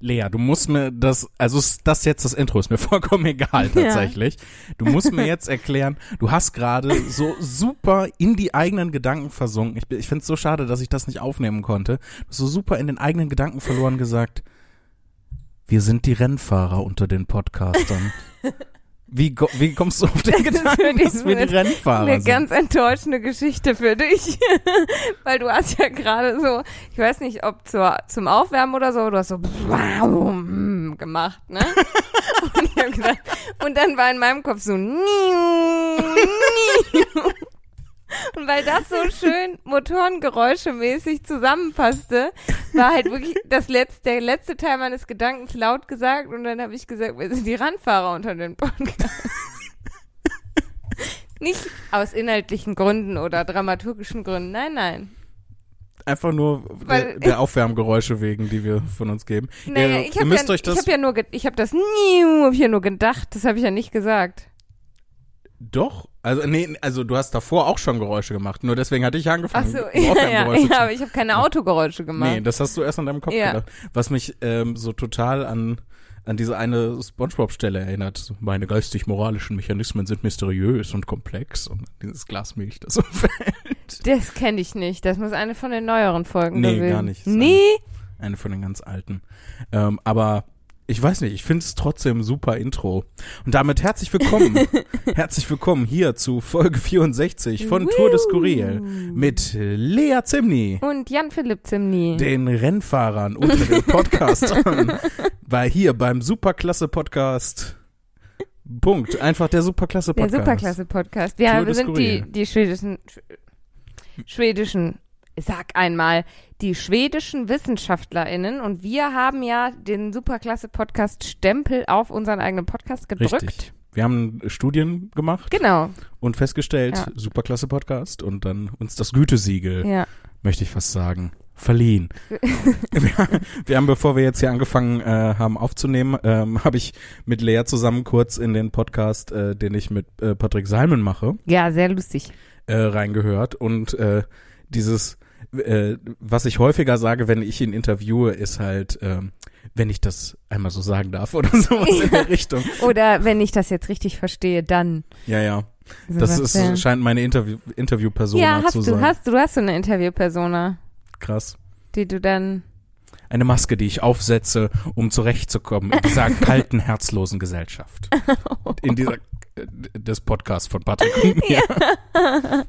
Lea, du musst mir das, also ist das jetzt das Intro ist mir vollkommen egal tatsächlich. Ja. Du musst mir jetzt erklären, du hast gerade so super in die eigenen Gedanken versunken. Ich, ich finde es so schade, dass ich das nicht aufnehmen konnte. So super in den eigenen Gedanken verloren gesagt. Wir sind die Rennfahrer unter den Podcastern. Wie, wie kommst du auf den Gedanken, dass wir die Rennfahrer eine sind? ganz enttäuschende Geschichte für dich. Weil du hast ja gerade so, ich weiß nicht, ob zur, zum Aufwärmen oder so, du hast so gemacht, ne? Und, gedacht, und dann war in meinem Kopf so und weil das so schön motorengeräuschemäßig zusammenpasste, war halt wirklich das letzte, der letzte Teil meines Gedankens laut gesagt und dann habe ich gesagt, wir sind die Randfahrer unter den Podcast. Nicht aus inhaltlichen Gründen oder dramaturgischen Gründen, nein, nein. Einfach nur der, der Aufwärmgeräusche wegen, die wir von uns geben. Naja, ihr, ich habe ja, hab ja nur, ich habe das, hab ja nur gedacht, das habe ich ja nicht gesagt. Doch, also nee, also du hast davor auch schon Geräusche gemacht, nur deswegen hatte ich angefangen. Ach so, ja, ja, ja, aber ich habe keine Autogeräusche gemacht. Nee, das hast du erst an deinem Kopf ja. gedacht. Was mich ähm, so total an an diese eine SpongeBob-Stelle erinnert. Meine geistig-moralischen Mechanismen sind mysteriös und komplex und dieses Glas Milch, das so fällt. Das kenne ich nicht. Das muss eine von den neueren Folgen Nee, gewesen. gar nicht. Nee? Eine, eine von den ganz alten. Ähm, aber ich weiß nicht, ich finde es trotzdem super Intro. Und damit herzlich willkommen. herzlich willkommen hier zu Folge 64 von Woo. Tour de Skurril mit Lea Zimni. Und Jan-Philipp Zimni. Den Rennfahrern unter den Podcastern. bei hier beim Superklasse-Podcast. Punkt. Einfach der Superklasse-Podcast. Der Superklasse-Podcast. Ja, wir sind die, die schwedischen, schwedischen sag einmal, die schwedischen WissenschaftlerInnen und wir haben ja den Superklasse-Podcast Stempel auf unseren eigenen Podcast gedrückt. Richtig. Wir haben Studien gemacht. Genau. Und festgestellt, ja. Superklasse-Podcast und dann uns das Gütesiegel, ja. möchte ich fast sagen, verliehen. wir, haben, bevor wir jetzt hier angefangen äh, haben aufzunehmen, ähm, habe ich mit Lea zusammen kurz in den Podcast, äh, den ich mit äh, Patrick Salmen mache. Ja, sehr lustig. Äh, reingehört und äh, dieses äh, was ich häufiger sage, wenn ich ihn interviewe, ist halt, ähm, wenn ich das einmal so sagen darf oder sowas ja. in der Richtung. Oder wenn ich das jetzt richtig verstehe, dann. Ja, ja. So das ist, denn? scheint meine Interview, Interviewpersona ja, hast zu du, sein. Hast du, hast du eine Interviewpersona. Krass. Die du dann eine Maske, die ich aufsetze, um zurechtzukommen in dieser kalten, herzlosen Gesellschaft. In dieser äh, des Podcasts von Patrick und mir. Ja.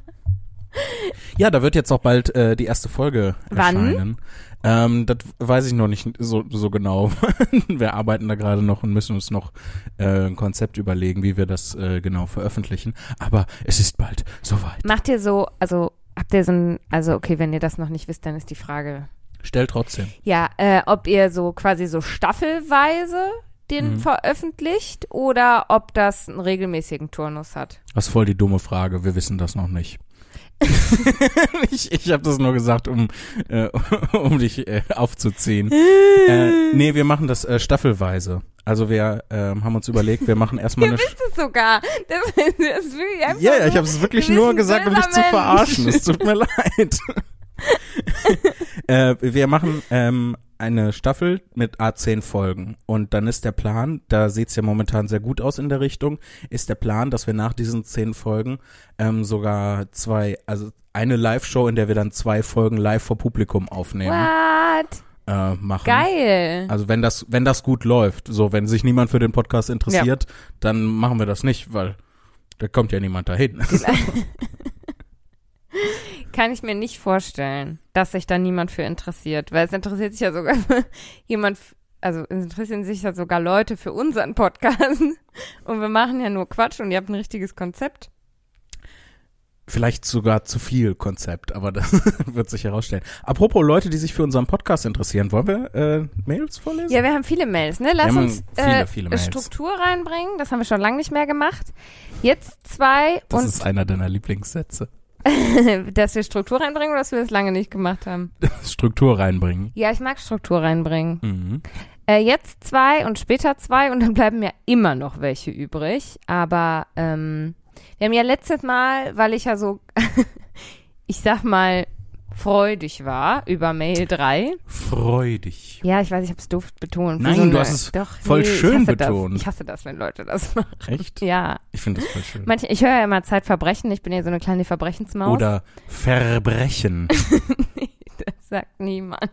Ja, da wird jetzt auch bald äh, die erste Folge Wann? erscheinen. Ähm, das weiß ich noch nicht so, so genau. wir arbeiten da gerade noch und müssen uns noch äh, ein Konzept überlegen, wie wir das äh, genau veröffentlichen. Aber es ist bald soweit. Macht ihr so, also habt ihr so ein, also okay, wenn ihr das noch nicht wisst, dann ist die Frage. Stell trotzdem. Ja, äh, ob ihr so quasi so staffelweise den mhm. veröffentlicht oder ob das einen regelmäßigen Turnus hat. Das ist voll die dumme Frage. Wir wissen das noch nicht. ich ich habe das nur gesagt, um, äh, um dich äh, aufzuziehen. äh, nee, wir machen das äh, staffelweise. Also wir ähm, haben uns überlegt, wir machen erstmal eine. Du wisst es sogar. Das, das will ich einfach ja, ja, ich habe es wirklich nur gesagt, um dich zu verarschen. Es tut mir leid. äh, wir machen ähm, eine Staffel mit A10 Folgen. Und dann ist der Plan, da sieht's ja momentan sehr gut aus in der Richtung, ist der Plan, dass wir nach diesen zehn Folgen ähm, sogar zwei, also eine Live-Show, in der wir dann zwei Folgen live vor Publikum aufnehmen. What? Äh, machen. Geil. Also wenn das, wenn das gut läuft, so wenn sich niemand für den Podcast interessiert, ja. dann machen wir das nicht, weil da kommt ja niemand dahin. Kann ich mir nicht vorstellen, dass sich da niemand für interessiert, weil es interessiert sich ja sogar jemand, also es interessieren sich ja sogar Leute für unseren Podcast und wir machen ja nur Quatsch und ihr habt ein richtiges Konzept. Vielleicht sogar zu viel Konzept, aber das wird sich herausstellen. Apropos Leute, die sich für unseren Podcast interessieren, wollen wir äh, Mails vorlesen? Ja, wir haben viele Mails, ne? Lass uns viele, viele äh, Struktur reinbringen. Das haben wir schon lange nicht mehr gemacht. Jetzt zwei das und. Das ist einer deiner Lieblingssätze. dass wir Struktur reinbringen oder dass wir das lange nicht gemacht haben? Struktur reinbringen. Ja, ich mag Struktur reinbringen. Mhm. Äh, jetzt zwei und später zwei und dann bleiben mir immer noch welche übrig. Aber ähm, wir haben ja letztes Mal, weil ich ja so, ich sag mal, freudig war über Mail 3. Freudig. Ja, ich weiß, ich habe es doof betont. Nein, So du hast es doch, voll nee, ich schön hasse betont. Das. Ich hasse das, wenn Leute das machen. Echt? Ja. Ich finde das voll schön. Manche, ich höre ja immer Zeitverbrechen. Ich bin ja so eine kleine Verbrechensmaus. Oder Verbrechen. Das sagt niemand.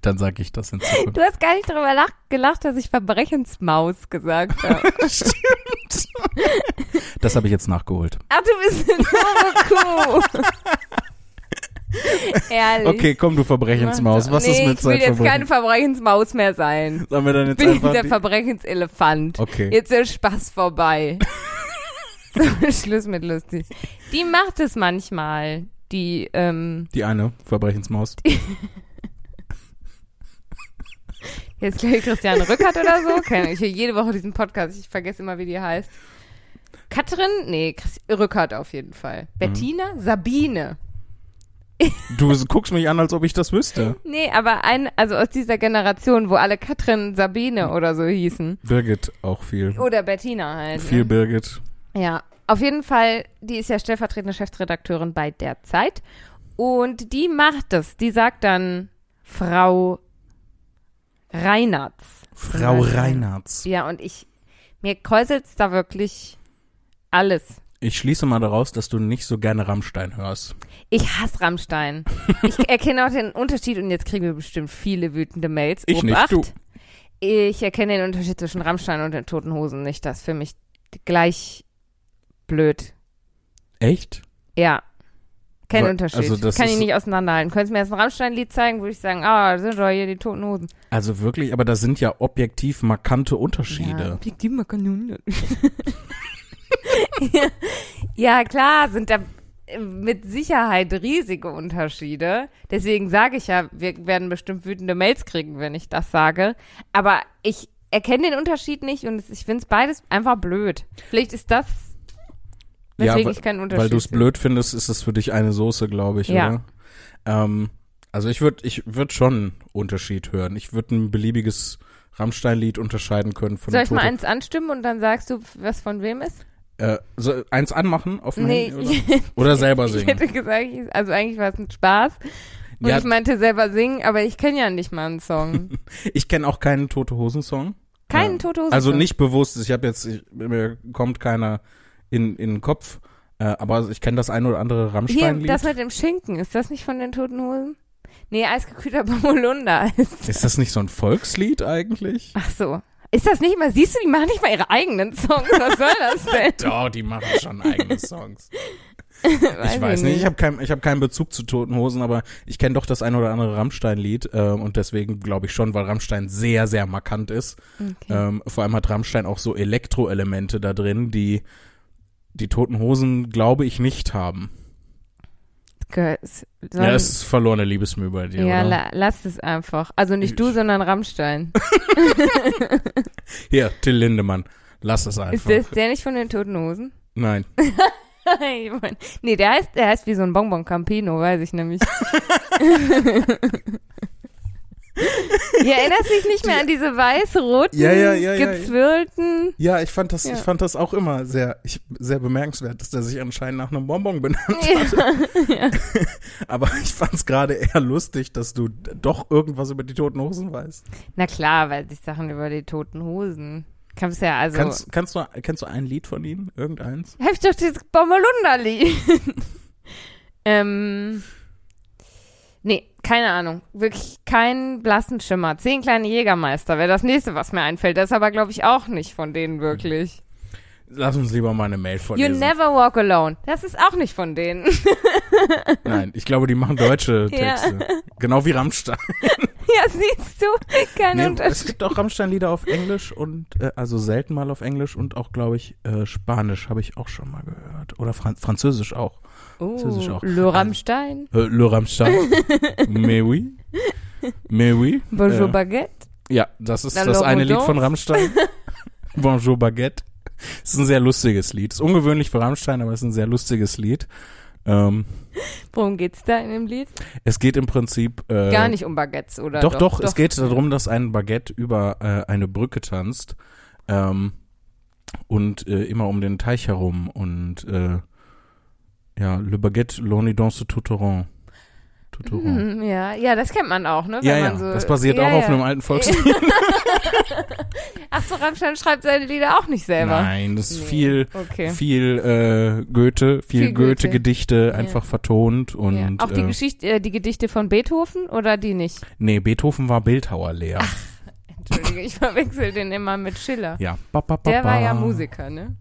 Dann sage ich das in Zukunft. Du hast gar nicht darüber lach, gelacht, dass ich Verbrechensmaus gesagt habe. Stimmt. Das habe ich jetzt nachgeholt. Ach, du bist eine Kuh. Ehrlich. Okay, komm, du Verbrechensmaus. Was nee, ist mit ich will jetzt keine? Verbrechensmaus mehr sein. Sollen wir dann Ich jetzt bin einfach... der Verbrechenselefant. Okay. Jetzt ist Spaß vorbei. so, Schluss mit lustig. Die macht es manchmal. Die, ähm, Die eine Verbrechensmaus. jetzt gleich Christiane Rückert oder so. Keine ich höre jede Woche diesen Podcast. Ich vergesse immer, wie die heißt. Katrin? Nee, Rückert auf jeden Fall. Bettina? Sabine. Du guckst mich an, als ob ich das wüsste. Nee, aber ein, also aus dieser Generation, wo alle Katrin, Sabine oder so hießen. Birgit auch viel. Oder Bettina halt. Viel ne? Birgit. Ja, auf jeden Fall, die ist ja stellvertretende Chefredakteurin bei der Zeit. Und die macht es. Die sagt dann Frau Reinartz. Frau. Reinhardt. Ja, und ich, mir kräuselt's da wirklich alles. Ich schließe mal daraus, dass du nicht so gerne Rammstein hörst. Ich hasse Rammstein. ich erkenne auch den Unterschied und jetzt kriegen wir bestimmt viele wütende Mails. Ich nicht, Obacht. du. Ich erkenne den Unterschied zwischen Rammstein und den Toten Hosen nicht. Das ist für mich gleich blöd. Echt? Ja. Kein Wa- Unterschied. also das Kann ich nicht auseinanderhalten. Könntest du mir jetzt ein Rammstein-Lied zeigen, würde ich sagen, ah, das sind doch hier die Toten Hosen. Also wirklich, aber das sind ja objektiv markante Unterschiede. Ja, die mal Kanone. ja, klar, sind da mit Sicherheit riesige Unterschiede. Deswegen sage ich ja, wir werden bestimmt wütende Mails kriegen, wenn ich das sage. Aber ich erkenne den Unterschied nicht und ich finde es beides einfach blöd. Vielleicht ist das, Ja, weswegen weil- ich keinen Unterschied Weil du es blöd findest, ist es für dich eine Soße, glaube ich, Ja. oder? Ähm, also ich würde ich würd schon einen Unterschied hören. Ich würde ein beliebiges Rammstein-Lied unterscheiden können von Soll ich mal eins anstimmen und dann sagst du, was von wem ist? Äh, so, eins anmachen auf dem Nee, Handy oder, oder selber Ich singen. hätte gesagt, ich- also eigentlich war es ein Spaß. Und Ja. ich meinte selber singen, aber ich kenne ja nicht mal einen Song. Ich kenne auch keinen Tote Hosen Song. Keinen Ja. Tote Hosen Also nicht bewusst. Ich habe jetzt, ich, mir kommt keiner in, in den Kopf. Äh, aber ich kenne das ein oder andere Hier, Rammstein-Lied. das mit dem Schinken, ist das nicht von den Toten Hosen? Nee, eisgekühlter Bommelunder ist. Ist das nicht so ein Volkslied eigentlich? Ach so. Ist das nicht mal, siehst du, die machen nicht mal ihre eigenen Songs. Was soll das denn? Doch, die machen schon eigene Songs. ich weiß nicht, ich habe kein, ich hab keinen Bezug zu Toten Hosen, aber ich kenne doch das ein oder andere Rammstein-Lied äh, und deswegen glaube ich schon, weil Rammstein sehr, sehr markant ist. Okay. Ähm, vor allem hat Rammstein auch so Elektroelemente da drin, die die Toten Hosen, glaube ich, nicht haben. Ja, es ist verlorene Liebesmühe bei dir, ja la, lass es einfach. Also nicht du, Ich- sondern Rammstein. Hier, Till Lindemann, lass es Ist einfach. das der nicht von den Toten Hosen? Nein. Ich mein, nee, der heißt, der heißt wie so ein Bonbon Campino, weiß ich nämlich. Ihr erinnerst dich nicht mehr an diese weiß-roten, Ja, ja, ja, gezwirlten. Ja, ich fand das, ich fand das auch immer sehr, ich, sehr bemerkenswert, dass der sich anscheinend nach einem Bonbon benannt Ja. Aber ich fand es gerade eher lustig, dass du doch irgendwas über die Toten Hosen weißt. Na klar, weil ich Sachen über die toten Hosen. Kannst ja also. Kannst, kannst du, kennst du ein Lied von ihnen? Irgendeins? hab ich doch dieses Bommelunder-Lied. ähm. Nee, keine Ahnung. Wirklich keinen blassen Schimmer. Zehn kleine Jägermeister wäre das nächste, was mir einfällt. Das ist aber, glaube ich, auch nicht von denen wirklich. Lass uns lieber mal eine Mail You vorlesen. never walk alone. Das ist auch nicht von denen. Nein, ich glaube, die machen deutsche Ja. Texte. Genau wie Rammstein. ja, siehst du? Kein Nee, es Unterschied. gibt auch Rammstein-Lieder auf Englisch und, äh, also selten mal auf Englisch und auch, glaube ich, äh, Spanisch habe ich auch schon mal gehört. Oder Fran Französisch auch. Oh, auch. Le Rammstein. Äh, Le Rammstein. Mais oui. Mais oui. Bonjour Äh, Baguette. Ja, das ist Na, das eine Lied von Rammstein. Bonjour Baguette. Es ist ein sehr lustiges Lied. Ist ungewöhnlich für Rammstein, aber es ist ein sehr lustiges Lied. Ähm, Worum geht's da in dem Lied? es geht im Prinzip äh, Gar nicht um Baguettes, oder? Doch, doch, es geht darum, dass ein Baguette über äh, eine Brücke tanzt ähm, und äh, immer um den Teich herum und äh, ja, le baguette l'on y danse tout au rond. Tutteron. Hm, ja, ja, das kennt man auch, ne? Ja, Wenn ja, man so, das basiert ja, auch auf ja. einem alten Volkslied. Ach so, Rammstein schreibt seine Lieder auch nicht selber. Nein, das ist Nee, viel, Okay. viel äh, Goethe, viel, Viel Goethe. Goethe-Gedichte Ja. einfach vertont und ja. Auch die äh, Geschichte, äh, die Gedichte von Beethoven oder die nicht? nee, Beethoven war Bildhauerlehrer. Entschuldige, ich verwechsel den immer mit Schiller. Ja, ba, ba, ba, Der war ja. Musiker, ne?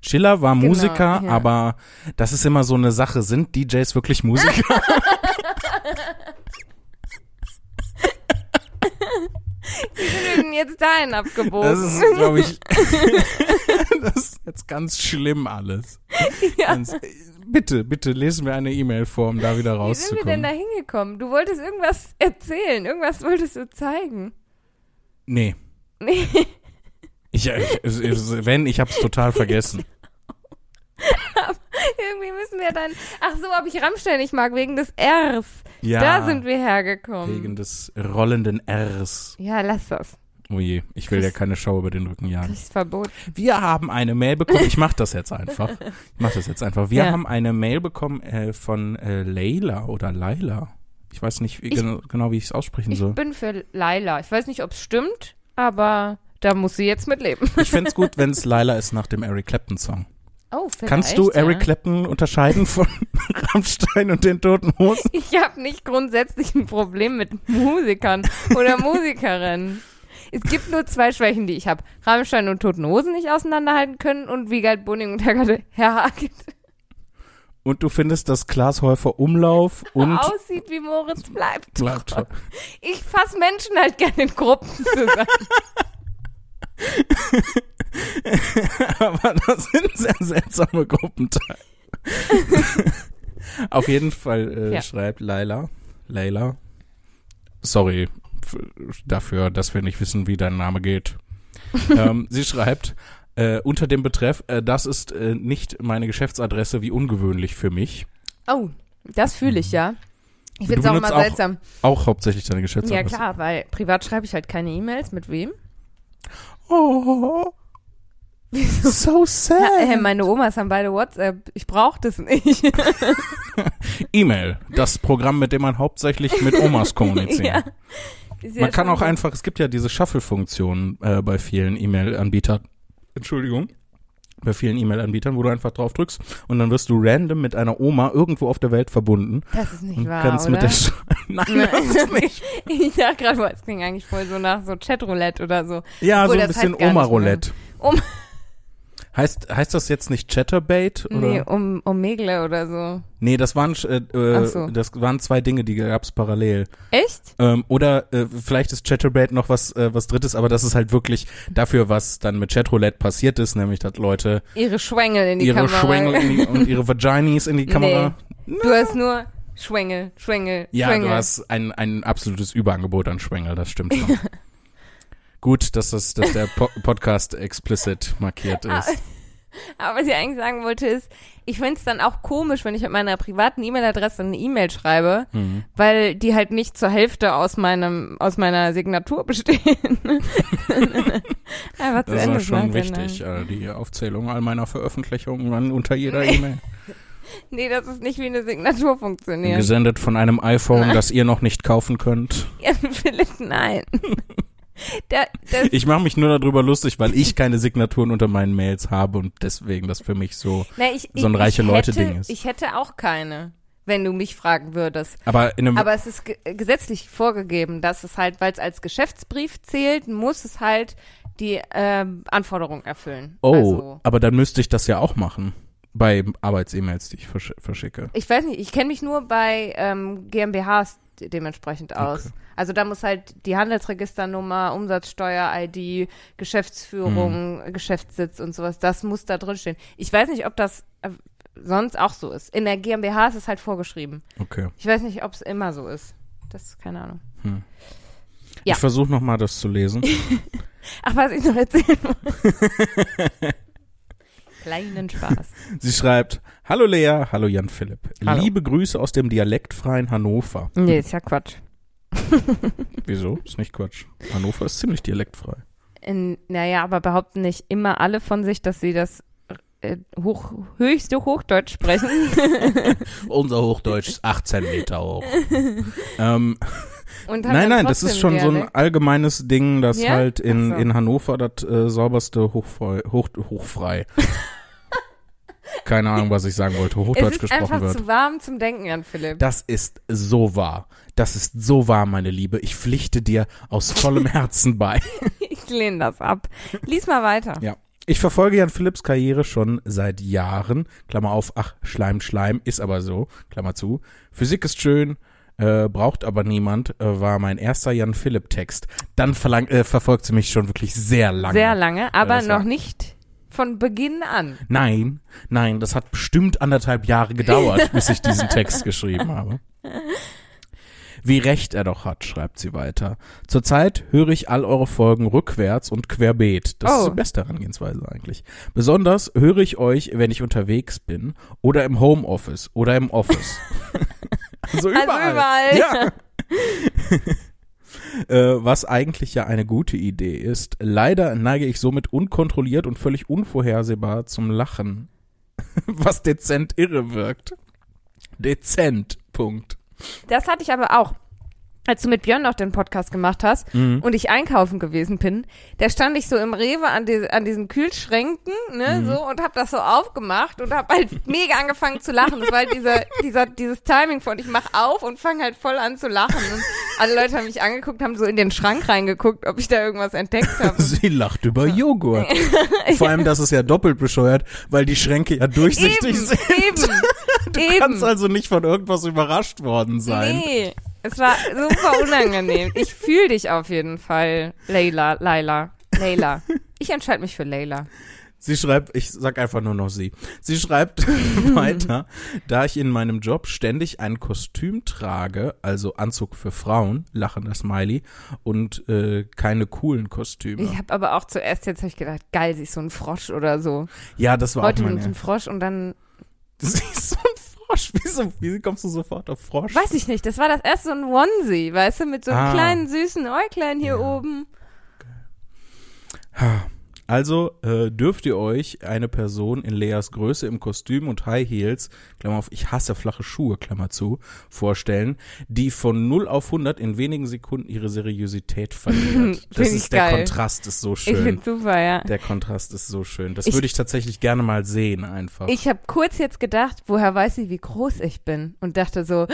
Schiller war Genau, Musiker, ja. aber das ist immer so eine Sache. Sind DJs wirklich Musiker? Sind wir denn jetzt dahin abgebogen? Das ist, glaube ich, das ist jetzt ganz schlimm alles. ja. Ganz, bitte, bitte lesen wir eine E-Mail vor, um da wieder Wie sind wir denn rauszukommen. da hingekommen? Du wolltest irgendwas erzählen, irgendwas wolltest du zeigen. Nee. Nee. Ich, ich, ich, wenn, ich hab's total vergessen. Irgendwie müssen wir dann. Ach so, ob ich Rammstein nicht mag, wegen des Rs. Ja. Da sind wir hergekommen. Wegen des rollenden Rs. Ja, lass das. Oh je, ich will ja keine Schau über den Rücken jagen. Das ist verboten. Wir haben eine Mail bekommen. Ich mach das jetzt einfach. Ich mach das jetzt einfach. Wir Ja. haben eine Mail bekommen äh, von äh, Leila oder Laila. Ich weiß nicht wie, Ich- genau, wie ich es aussprechen Ich soll. bin für Laila. Ich weiß nicht, ob es stimmt, aber da muss sie jetzt mitleben. Ich find's gut, wenn es Laila ist nach dem Eric Clapton Song. Oh, Kannst du Eric ja. Clapton unterscheiden von Rammstein und den Toten Hosen? Ich habe nicht grundsätzlich ein Problem mit Musikern oder Musikerinnen. Es gibt nur zwei Schwächen, die ich habe. Rammstein und Toten Hosen nicht auseinanderhalten können und Wiegald Boning und Herr, Herr Hagen Und du findest, dass Klaas Häufer Umlauf und aussieht wie Moritz bleibt. bleibt. Ich fasse Menschen halt gerne in Gruppen zusammen. Aber das sind sehr seltsame Gruppenteile. Auf jeden Fall äh, Ja. schreibt Laila, Leila, sorry dafür, dass wir nicht wissen, wie dein Name geht. ähm, sie schreibt äh, unter dem Betreff, äh, das ist äh, nicht meine Geschäftsadresse, wie ungewöhnlich für mich. Oh, das fühle ich ja. Ich finde es auch immer auch seltsam. Auch hauptsächlich deine Ja Geschäftsadresse. klar, weil privat schreibe ich halt keine E-Mails. Mit wem? Oh, so sad. Ja, äh, meine Omas haben beide WhatsApp. Ich brauche das nicht. E-Mail, das Programm, mit dem man hauptsächlich mit Omas kommuniziert. ja. Ja Man kann auch einfach, es gibt ja diese Shuffle-Funktion äh, bei vielen E-Mail-Anbietern. Entschuldigung. Bei vielen E-Mail-Anbietern, wo du einfach drauf drückst und dann wirst du random mit einer Oma irgendwo auf der Welt verbunden Das ist nicht wahr, kannst oder? mit der Sch Nein, Nein. das ist nicht. ich dachte gerade, es klingt eigentlich voll so nach so Chatroulette oder so. Ja, Obwohl, so ein bisschen nicht Oma-Roulette. Um- Heißt, heißt das jetzt nicht Chatterbait? Oder? Nee, um, um Megle oder so. Nee, das waren, äh, äh, so. das waren zwei Dinge, die gab's parallel. Echt? Ähm, oder äh, vielleicht ist Chatterbait noch was, äh, was drittes, aber das ist halt wirklich dafür, was dann mit Chatroulette passiert ist, nämlich dass Leute Ihre Schwengel in die ihre Kamera. Schwengel in die, und ihre Vaginis in die Kamera. Du hast nur Schwengel, Schwengel, Ja, Schwengel. du hast ein, ein absolutes Überangebot an Schwengel, das stimmt schon. Gut, dass, das, dass der po Podcast explicit markiert ist. Aber was ich eigentlich sagen wollte ist, ich finde es dann auch komisch, wenn ich mit meiner privaten E-Mail-Adresse eine E-Mail schreibe, Mhm. weil die halt nicht zur Hälfte aus meinem aus meiner Signatur bestehen. Einfach zu Das Ende ist schon wichtig, äh, die Aufzählung all meiner Veröffentlichungen an, unter jeder E-Mail. Nee, das ist nicht wie eine Signatur funktioniert. Gesendet von einem iPhone, das ihr noch nicht kaufen könnt. Ja, Philipp, nein. Da, das, Ich mache mich nur darüber lustig, weil ich keine Signaturen unter meinen Mails habe und deswegen das für mich so. na, ich, so ein ich, reiche ich Leute-Ding ist. Ich hätte auch keine, wenn du mich fragen würdest. Aber Aber es ist ge gesetzlich vorgegeben, dass es halt, weil es als Geschäftsbrief zählt, muss es halt die ähm, Anforderung erfüllen. Oh, Also, aber dann müsste ich das ja auch machen. Bei Arbeits-E-Mails, die ich versch verschicke. ich weiß nicht, ich kenne mich nur bei ähm, GmbHs dementsprechend aus. Okay. Also da muss halt die Handelsregisternummer, Umsatzsteuer-ID, Geschäftsführung, Hm. Geschäftssitz und sowas, das muss da drin stehen. Ich weiß nicht, ob das äh, sonst auch so ist. In der GmbH ist es halt vorgeschrieben. Okay. Ich weiß nicht, ob es immer so ist. Das ist keine Ahnung. Hm. Ja. Ich versuche nochmal das zu lesen. Ach, was ich noch erzählen wollte. Kleinen Spaß. Sie schreibt, Hallo Lea, hallo Jan Philipp. Hallo. Liebe Grüße aus dem dialektfreien Hannover. Nee, ist ja Quatsch. Wieso? Ist nicht Quatsch. Hannover ist ziemlich dialektfrei. In, naja, aber behaupten nicht immer alle von sich, dass sie das äh, hoch, höchste Hochdeutsch sprechen. Unser Hochdeutsch ist 18 Meter hoch. ähm, nein, nein, das ist schon so ein Dialekt. allgemeines Ding, dass Ja? halt in, so. in Hannover das äh, sauberste hochfrei, hoch, hochfrei. Keine Ahnung, was ich sagen wollte. Es Hochdeutsch ist gesprochen einfach wird. zu warm zum Denken an Philipp. Das ist so wahr. Das ist so wahr, meine Liebe. Ich pflichte dir aus vollem Herzen bei. Ich lehne das ab. Lies mal weiter. Ja. Ich verfolge Jan Philipps Karriere schon seit Jahren. Klammer auf, ach, Schleim, Schleim, ist aber so, Klammer zu. Physik ist schön, äh, braucht aber niemand, äh, war mein erster Jan Philipp-Text. Dann verlang, äh, verfolgt sie mich schon wirklich sehr lange. Sehr lange, aber noch nicht von Beginn an. Nein, nein, das hat bestimmt anderthalb Jahre gedauert, bis ich diesen Text geschrieben habe. Wie recht er doch hat, schreibt sie weiter. Zurzeit höre ich all eure Folgen rückwärts und querbeet. Das ist Oh. die beste Herangehensweise eigentlich. Besonders höre ich euch, wenn ich unterwegs bin oder im Homeoffice oder im Office. also überall. überall. Ja. äh, was eigentlich ja eine gute Idee ist. Leider neige ich somit unkontrolliert und völlig unvorhersehbar zum Lachen, was dezent irre wirkt. Dezent, Punkt. Das hatte ich aber auch. Als du mit Björn noch den Podcast gemacht hast Mhm. und ich einkaufen gewesen bin, da stand ich so im Rewe an, die, an diesen Kühlschränken, ne, Mhm. so, und hab das so aufgemacht und hab halt mega angefangen zu lachen. Das war halt dieser, dieser, dieses Timing von, ich mach auf und fange halt voll an zu lachen. Und alle Leute haben mich angeguckt, haben so in den Schrank reingeguckt, ob ich da irgendwas entdeckt habe. Sie lacht über Joghurt. Vor allem, das ist ja doppelt bescheuert, weil die Schränke ja durchsichtig Eben, sind. eben, Du eben. kannst also nicht von irgendwas überrascht worden sein. Nee, es war super unangenehm. Ich fühle dich auf jeden Fall, Leila, Leila, Leila. Ich entscheide mich für Leila. Sie schreibt, ich sag einfach nur noch sie. Sie schreibt weiter, da ich in meinem Job ständig ein Kostüm trage, also Anzug für Frauen, lachender Smiley, und äh, keine coolen Kostüme. Ich habe aber auch zuerst jetzt hab ich gedacht, geil, sie ist so ein Frosch oder so. ja, das war Heute auch mit meine. einem Frosch und dann, Sie ist so ein Frosch. Wieso, wie kommst du sofort auf Frosch? weiß ich nicht, das war das erste so ein Onesie, weißt du, mit so einem Ah. kleinen süßen Äuglein hier Ja. oben. Also äh, dürft ihr euch eine Person in Leas Größe im Kostüm und High Heels, Klammer auf, ich hasse flache Schuhe, Klammer zu, vorstellen, die von 0 auf 100 in wenigen Sekunden ihre Seriosität verliert. Das ich ist, der geil. Kontrast ist so Ich schön. find's super, ja. Der Kontrast ist so schön. Das Ich- würde ich tatsächlich gerne mal sehen, einfach. Ich habe kurz jetzt gedacht, woher weiß sie, wie groß ich bin? Und dachte so,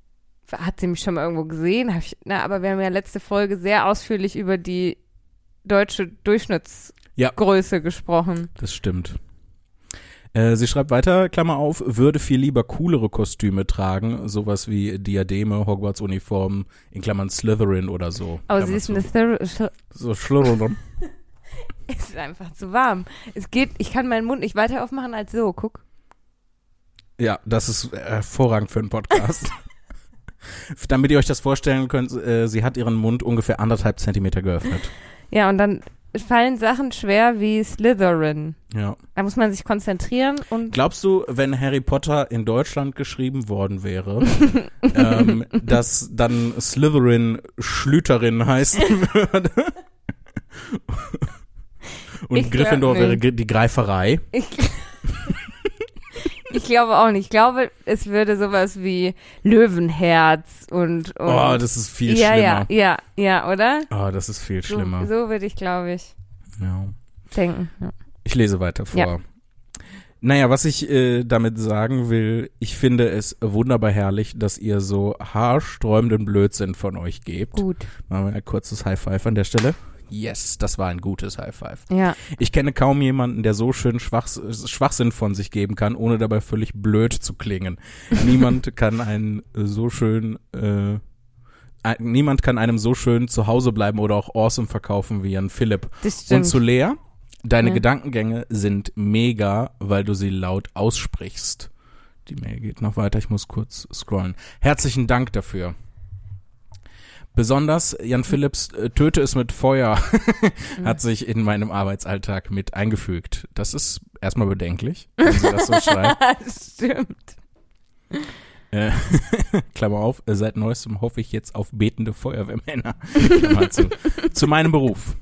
hat sie mich schon mal irgendwo gesehen? Hab ich, na, aber wir haben ja letzte Folge sehr ausführlich über die deutsche Durchschnittsgröße Ja. gesprochen. Das stimmt. Äh, sie schreibt weiter, Klammer auf, würde viel lieber coolere Kostüme tragen, sowas wie Diademe, Hogwarts-Uniformen, in Klammern Slytherin oder so. Aber Klammer sie ist zu. eine Ther Sch- So Slytherin. Es ist einfach zu warm. Es geht, ich kann meinen Mund nicht weiter aufmachen als so, guck. Ja, das ist hervorragend für einen Podcast. Damit ihr euch das vorstellen könnt, äh, sie hat ihren Mund ungefähr anderthalb Zentimeter geöffnet. Ja, und dann fallen Sachen schwer wie Slytherin. Ja. Da muss man sich konzentrieren und Glaubst du, wenn Harry Potter in Deutschland geschrieben worden wäre, ähm, dass dann Slytherin Schlüterin heißen würde? Und Ich Gryffindor wäre die Greiferei. ich, ich glaube auch nicht. Ich glaube, es würde sowas wie Löwenherz und, und Oh, das ist viel ja, schlimmer. ja, ja, ja, oder? Oh, das ist viel schlimmer. So, so würde ich, glaube ich, Ja. denken. Ja. Ich lese weiter vor. Ja. Naja, was ich äh, damit sagen will, ich finde es wunderbar herrlich, dass ihr so haarsträubenden Blödsinn von euch gebt. Gut. Machen wir ein kurzes High Five an der Stelle. Yes, das war ein gutes High Five. Ja. Ich kenne kaum jemanden, der so schön Schwach, Schwachsinn von sich geben kann, ohne dabei völlig blöd zu klingen. Niemand kann einen so schön, äh, ein- niemand kann einem so schön zu Hause bleiben oder auch awesome verkaufen wie Jan Philipp. Das stimmt. Und zu Lea, deine Ja. Gedankengänge sind mega, weil du sie laut aussprichst. Die Mail geht noch weiter, ich muss kurz scrollen. Herzlichen Dank dafür. Besonders Jan Philipps äh, Töte es mit Feuer hat sich in meinem Arbeitsalltag mit eingefügt. Das ist erstmal bedenklich, wenn sie das so schreibt. das stimmt. Äh, Klammer auf, äh, seit neuestem hoffe ich jetzt auf betende Feuerwehrmänner. Zu. zu meinem Beruf.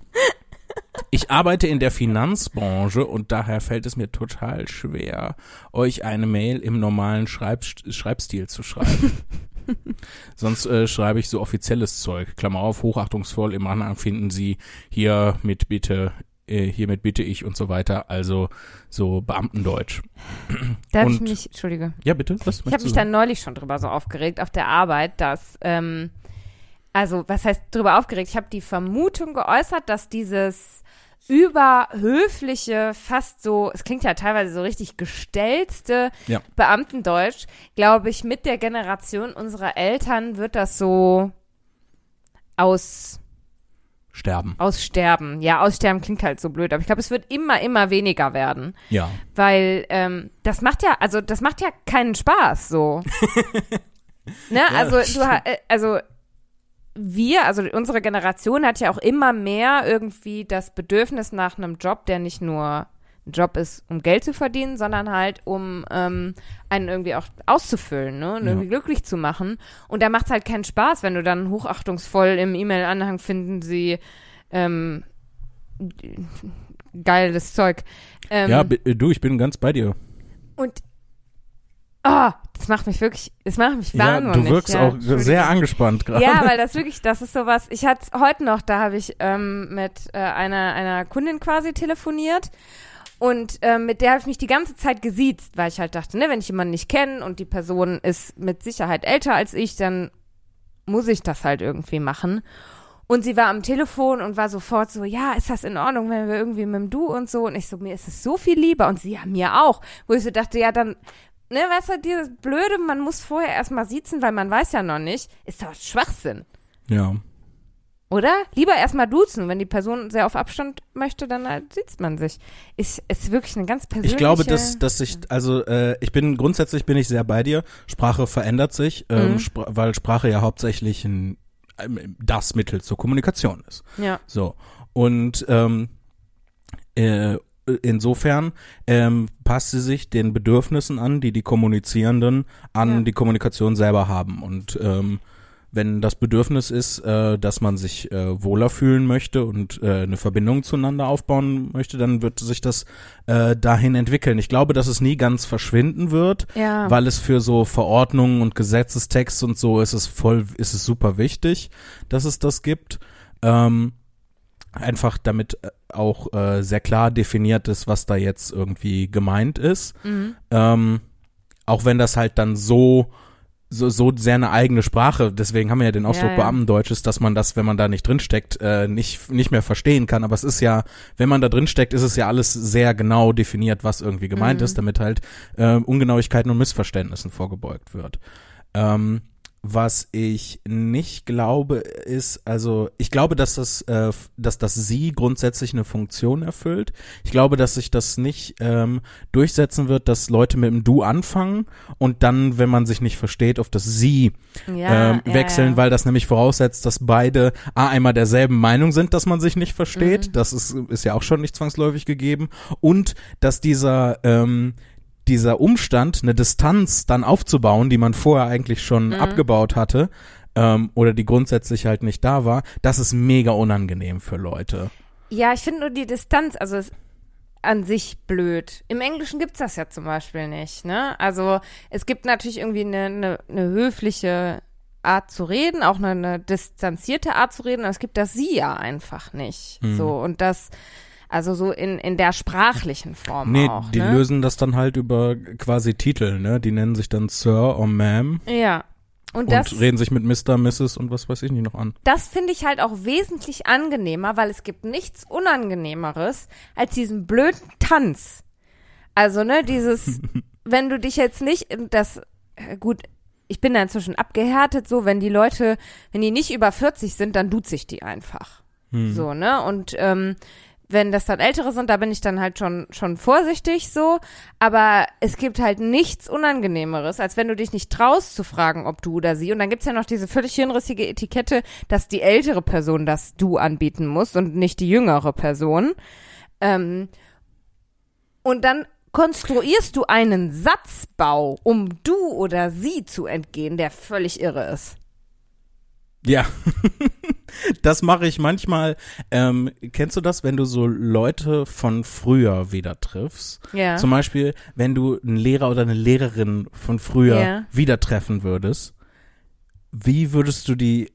Ich arbeite in der Finanzbranche und daher fällt es mir total schwer, euch eine Mail im normalen Schreib Schreibstil zu schreiben. Sonst äh, schreibe ich so offizielles Zeug. Klammer auf, hochachtungsvoll. Im Anhang finden Sie hier mit Bitte, äh, hiermit bitte ich und so weiter. Also so Beamtendeutsch. Darf und, ich mich, Entschuldige. Ja, bitte. Was ich habe mich dann neulich schon drüber so aufgeregt auf der Arbeit, dass, ähm, also was heißt drüber aufgeregt? Ich habe die Vermutung geäußert, dass dieses überhöfliche, fast so, es klingt ja teilweise so richtig gestellte Ja. Beamtendeutsch, glaube ich, mit der Generation unserer Eltern wird das so aus, Sterben. aussterben. Ja, aussterben klingt halt so blöd, aber ich glaube, es wird immer, immer weniger werden. Ja. Weil ähm, das macht ja, also das macht ja keinen Spaß so. ne, also du äh, also wir, also unsere Generation hat ja auch immer mehr irgendwie das Bedürfnis nach einem Job, der nicht nur ein Job ist, um Geld zu verdienen, sondern halt um ähm, einen irgendwie auch auszufüllen, ne? Und Ja. irgendwie glücklich zu machen. Und da macht es halt keinen Spaß, wenn du dann hochachtungsvoll im E-Mail-Anhang finden sie ähm, geiles Zeug. Ähm, ja, bi- du, ich bin ganz bei dir. und ah, das macht mich wirklich, das macht mich Ja, wahnsinnig. du wirkst ja, auch sehr angespannt gerade. Ja, weil das wirklich, das ist sowas. Ich hatte heute noch, da habe ich ähm, mit äh, einer, einer Kundin quasi telefoniert und ähm, mit der habe ich mich die ganze Zeit gesiezt, weil ich halt dachte, ne, wenn ich jemanden nicht kenne und die Person ist mit Sicherheit älter als ich, dann muss ich das halt irgendwie machen. Und sie war am Telefon und war sofort so, ja, ist das in Ordnung, wenn wir irgendwie mit dem Du und so? Und ich so, mir ist es so viel lieber. Und sie, ja, mir auch. Wo ich so dachte, ja, dann, ne, weißt du, dieses Blöde, man muss vorher erstmal siezen, weil man weiß ja noch nicht, ist doch Schwachsinn. ja. Oder? Lieber erstmal duzen. Wenn die Person sehr auf Abstand möchte, dann halt sieht man sich. Ist, ist wirklich eine ganz persönliche... Ich glaube, dass, dass ich, also äh, ich bin grundsätzlich bin ich sehr bei dir. Sprache verändert sich, ähm, Mhm. Spra weil Sprache ja hauptsächlich ein, das Mittel zur Kommunikation ist. Ja. So. Und ähm, äh, insofern ähm, passt sie sich den Bedürfnissen an, die die Kommunizierenden an Ja. die Kommunikation selber haben. Und ähm, wenn das Bedürfnis ist, äh, dass man sich äh, wohler fühlen möchte und äh, eine Verbindung zueinander aufbauen möchte, dann wird sich das äh, dahin entwickeln. Ich glaube, dass es nie ganz verschwinden wird, Ja. weil es für so Verordnungen und Gesetzestext und so ist es voll, ist es super wichtig, dass es das gibt. Ähm, einfach damit äh, auch äh, sehr klar definiert ist, was da jetzt irgendwie gemeint ist. Mhm. Ähm, auch wenn das halt dann so so, so sehr eine eigene Sprache, deswegen haben wir ja den Ausdruck Ja, ja. Beamtendeutsch, ist, dass man das, wenn man da nicht drinsteckt, äh, nicht, nicht mehr verstehen kann. Aber es ist ja, wenn man da drinsteckt, ist es ja alles sehr genau definiert, was irgendwie gemeint Mhm. ist, damit halt äh, Ungenauigkeiten und Missverständnissen vorgebeugt wird. Ähm, was ich nicht glaube, ist, also ich glaube, dass das, äh, dass das Sie grundsätzlich eine Funktion erfüllt. Ich glaube, dass sich das nicht ähm, durchsetzen wird, dass Leute mit dem Du anfangen und dann, wenn man sich nicht versteht, auf das Sie ja, ähm, ja, wechseln, ja. weil das nämlich voraussetzt, dass beide A, einmal derselben Meinung sind, dass man sich nicht versteht. Mhm. Das ist, ist ja auch schon nicht zwangsläufig gegeben. Und dass dieser, ähm, dieser Umstand, eine Distanz dann aufzubauen, die man vorher eigentlich schon Mhm. abgebaut hatte, ähm, oder die grundsätzlich halt nicht da war, das ist mega unangenehm für Leute. Ja, ich finde nur die Distanz, also es an sich blöd. Im Englischen gibt's das ja zum Beispiel nicht, ne? Also es gibt natürlich irgendwie eine, eine, eine höfliche Art zu reden, auch eine, eine distanzierte Art zu reden, aber es gibt das Sie ja einfach nicht. Mhm. So, und das, also so in, in der sprachlichen Form Nee, auch. die ne? lösen das dann halt über quasi Titel, ne? Die nennen sich dann Sir or Ma'am Ja. Und und das, reden sich mit Mr., Mrs. und was weiß ich nicht noch an. das finde ich halt auch wesentlich angenehmer, weil es gibt nichts Unangenehmeres als diesen blöden Tanz. Also, ne, dieses, wenn du dich jetzt nicht, das, gut, ich bin da inzwischen abgehärtet, so, wenn die Leute, wenn die nicht über 40 sind, dann duze ich die einfach. Hm. So, ne, und, ähm, wenn das dann Ältere sind, da bin ich dann halt schon, schon vorsichtig so. Aber es gibt halt nichts Unangenehmeres, als wenn du dich nicht traust zu fragen, ob du oder sie. Und dann gibt's ja noch diese völlig hirnrissige Etikette, dass die ältere Person das du anbieten muss und nicht die jüngere Person. Ähm, und dann konstruierst du einen Satzbau, um du oder sie zu entgehen, der völlig irre ist. Ja. Das mache ich manchmal. Ähm, kennst du das, wenn du so Leute von früher wieder triffst? Ja. Zum Beispiel, wenn du einen Lehrer oder eine Lehrerin von früher Ja. wieder treffen würdest. Wie würdest du die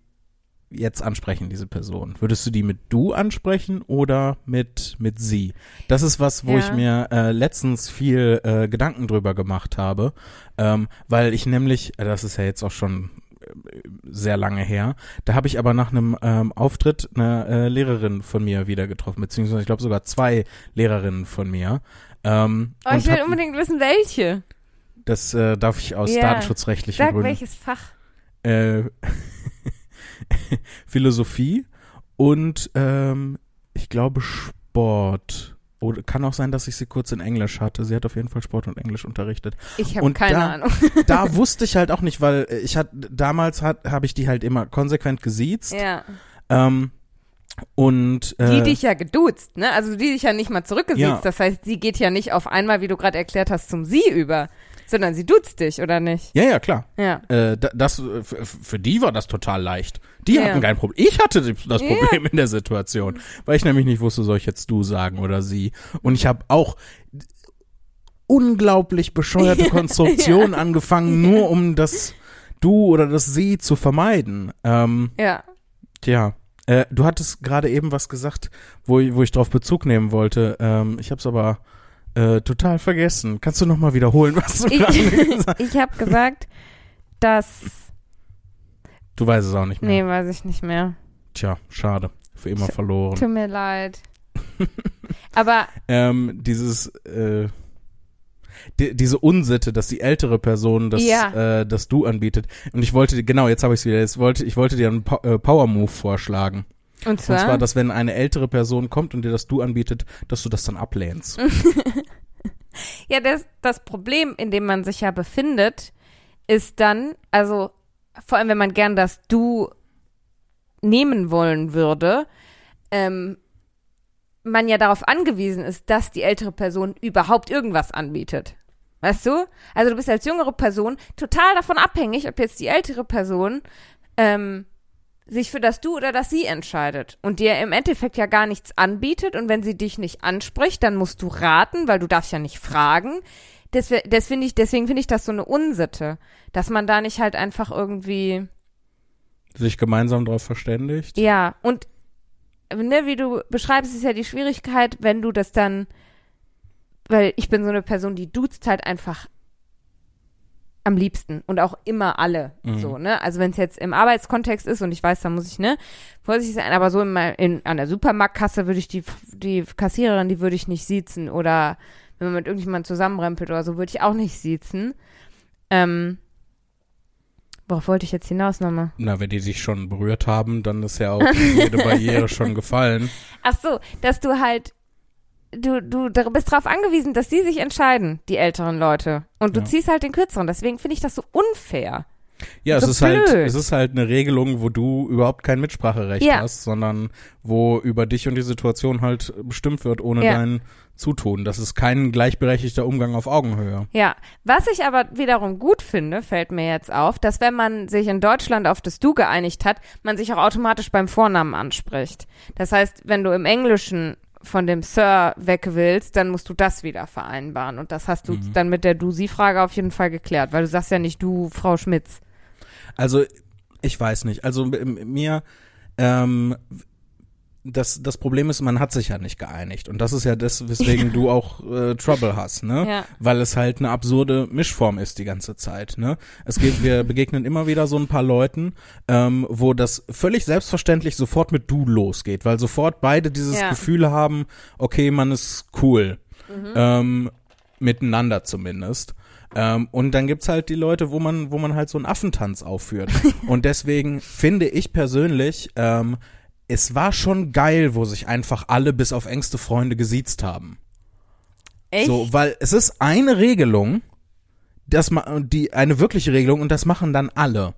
jetzt ansprechen, diese Person? Würdest du die mit du ansprechen oder mit, mit sie? Das ist was, wo Ja. ich mir äh, letztens viel äh, Gedanken drüber gemacht habe, ähm, weil ich nämlich, äh, das ist ja jetzt auch schon sehr lange her, da habe ich aber nach einem ähm, Auftritt eine äh, Lehrerin von mir wieder getroffen, beziehungsweise ich glaube sogar zwei Lehrerinnen von mir. Ähm, Oh, ich will hab- unbedingt wissen, welche. das äh, darf ich aus Ja. datenschutzrechtlichen Sag Gründen. welches Fach. Äh, Philosophie und ähm, ich glaube Sport. Oder kann auch sein, dass ich sie kurz in Englisch hatte. Sie hat auf jeden Fall Sport und Englisch unterrichtet. Ich habe keine da- Ahnung. Da wusste ich halt auch nicht, weil äh, ich hatte damals hat habe ich die halt immer konsequent gesiezt. Ja. Ähm, und äh, Die dich ja geduzt, ne? Also die dich ja nicht mal zurückgesiezt. Ja. Das heißt, sie geht ja nicht auf einmal, wie du gerade erklärt hast, zum Sie über, sondern sie duzt dich, oder nicht? ja, ja, klar. Ja. Äh, da- das, äh, für die war das total leicht. Die Ja. hatten kein Problem. Ich hatte das Ja. Problem in der Situation, weil ich nämlich nicht wusste, soll ich jetzt du sagen oder sie. Und ich habe auch unglaublich bescheuerte Konstruktionen angefangen, nur um das du oder das sie zu vermeiden. Ähm, Ja. tja. Äh, du hattest gerade eben was gesagt, wo ich, wo ich drauf Bezug nehmen wollte. Ähm, ich habe es aber äh, total vergessen. Kannst du noch mal wiederholen, was du gerade gesagt Ich, ich habe gesagt, dass. Du weißt es auch nicht mehr. Nee, weiß ich nicht mehr. Tja, schade. Für immer Tja. verloren. Tut mir leid. Aber Ähm, dieses, äh, die, diese Unsitte, dass die ältere Person das, Ja. äh, das Du anbietet. Und ich wollte, dir- genau, jetzt habe ich es wieder, jetzt wollte, ich wollte dir einen Po- äh, Power-Move vorschlagen. Und zwar, Und zwar, dass wenn eine ältere Person kommt und dir das Du anbietet, dass du das dann ablehnst. ja, das, das Problem, in dem man sich ja befindet, ist dann, also vor allem, wenn man gern das Du nehmen wollen würde, ähm, man ja darauf angewiesen ist, dass die ältere Person überhaupt irgendwas anbietet. Weißt du? Also du bist als jüngere Person total davon abhängig, ob jetzt die ältere Person ähm, sich für das Du oder das Sie entscheidet und dir im Endeffekt ja gar nichts anbietet und wenn sie dich nicht anspricht, dann musst du raten, weil du darfst ja nicht fragen. Das, das finde ich, deswegen finde ich das so eine Unsitte, dass man da nicht halt einfach irgendwie Sich gemeinsam darauf verständigt. ja, und ne, wie du beschreibst, ist ja die Schwierigkeit, wenn du das dann, weil ich bin so eine Person, die duzt halt einfach am liebsten und auch immer alle Mhm. so, ne? Also wenn es jetzt im Arbeitskontext ist und ich weiß, da muss ich, ne, vorsichtig sein, aber so in, mein- in, an der Supermarktkasse würde ich die, die Kassiererin, die würde ich nicht siezen oder wenn man mit irgendjemandem zusammenrempelt oder so, würde ich auch nicht siezen. Ähm, worauf wollte ich jetzt hinaus nochmal? Na, wenn die dich schon berührt haben, dann ist ja auch jede Barriere schon gefallen. Ach so, dass du halt, du, du bist darauf angewiesen, dass sie sich entscheiden, die älteren Leute. Und du Ja. ziehst halt den kürzeren. Deswegen finde ich das so unfair. Ja, es So ist halt, blöd. es ist halt eine Regelung, wo du überhaupt kein Mitspracherecht Ja. hast, sondern wo über dich und die Situation halt bestimmt wird ohne Ja. dein Zutun. Das ist kein gleichberechtigter Umgang auf Augenhöhe. Ja, was ich aber wiederum gut finde, fällt mir jetzt auf, dass wenn man sich in Deutschland auf das Du geeinigt hat, man sich auch automatisch beim Vornamen anspricht. Das heißt, wenn du im Englischen von dem Sir weg willst, dann musst du das wieder vereinbaren. Und das hast du Mhm. dann mit der Du-Sie-Frage auf jeden Fall geklärt, weil du sagst ja nicht du, Frau Schmitz. Also, ich weiß nicht. Also mir, ähm, das, das Problem ist, man hat sich ja nicht geeinigt. Und das ist ja das, weswegen du auch äh, Trouble hast, ne? Ja. Weil es halt eine absurde Mischform ist die ganze Zeit, ne? Es geht, wir begegnen immer wieder so ein paar Leuten, ähm, wo das völlig selbstverständlich sofort mit du losgeht, weil sofort beide dieses Ja. Gefühl haben, okay, man ist cool. Ähm, miteinander zumindest. Ähm, und dann gibt's halt die Leute, wo man, wo man halt so einen Affentanz aufführt. und deswegen finde ich persönlich, ähm, es war schon geil, wo sich einfach alle bis auf engste Freunde gesiezt haben. Echt? So, weil es ist eine Regelung, das die eine wirkliche Regelung und das machen dann alle.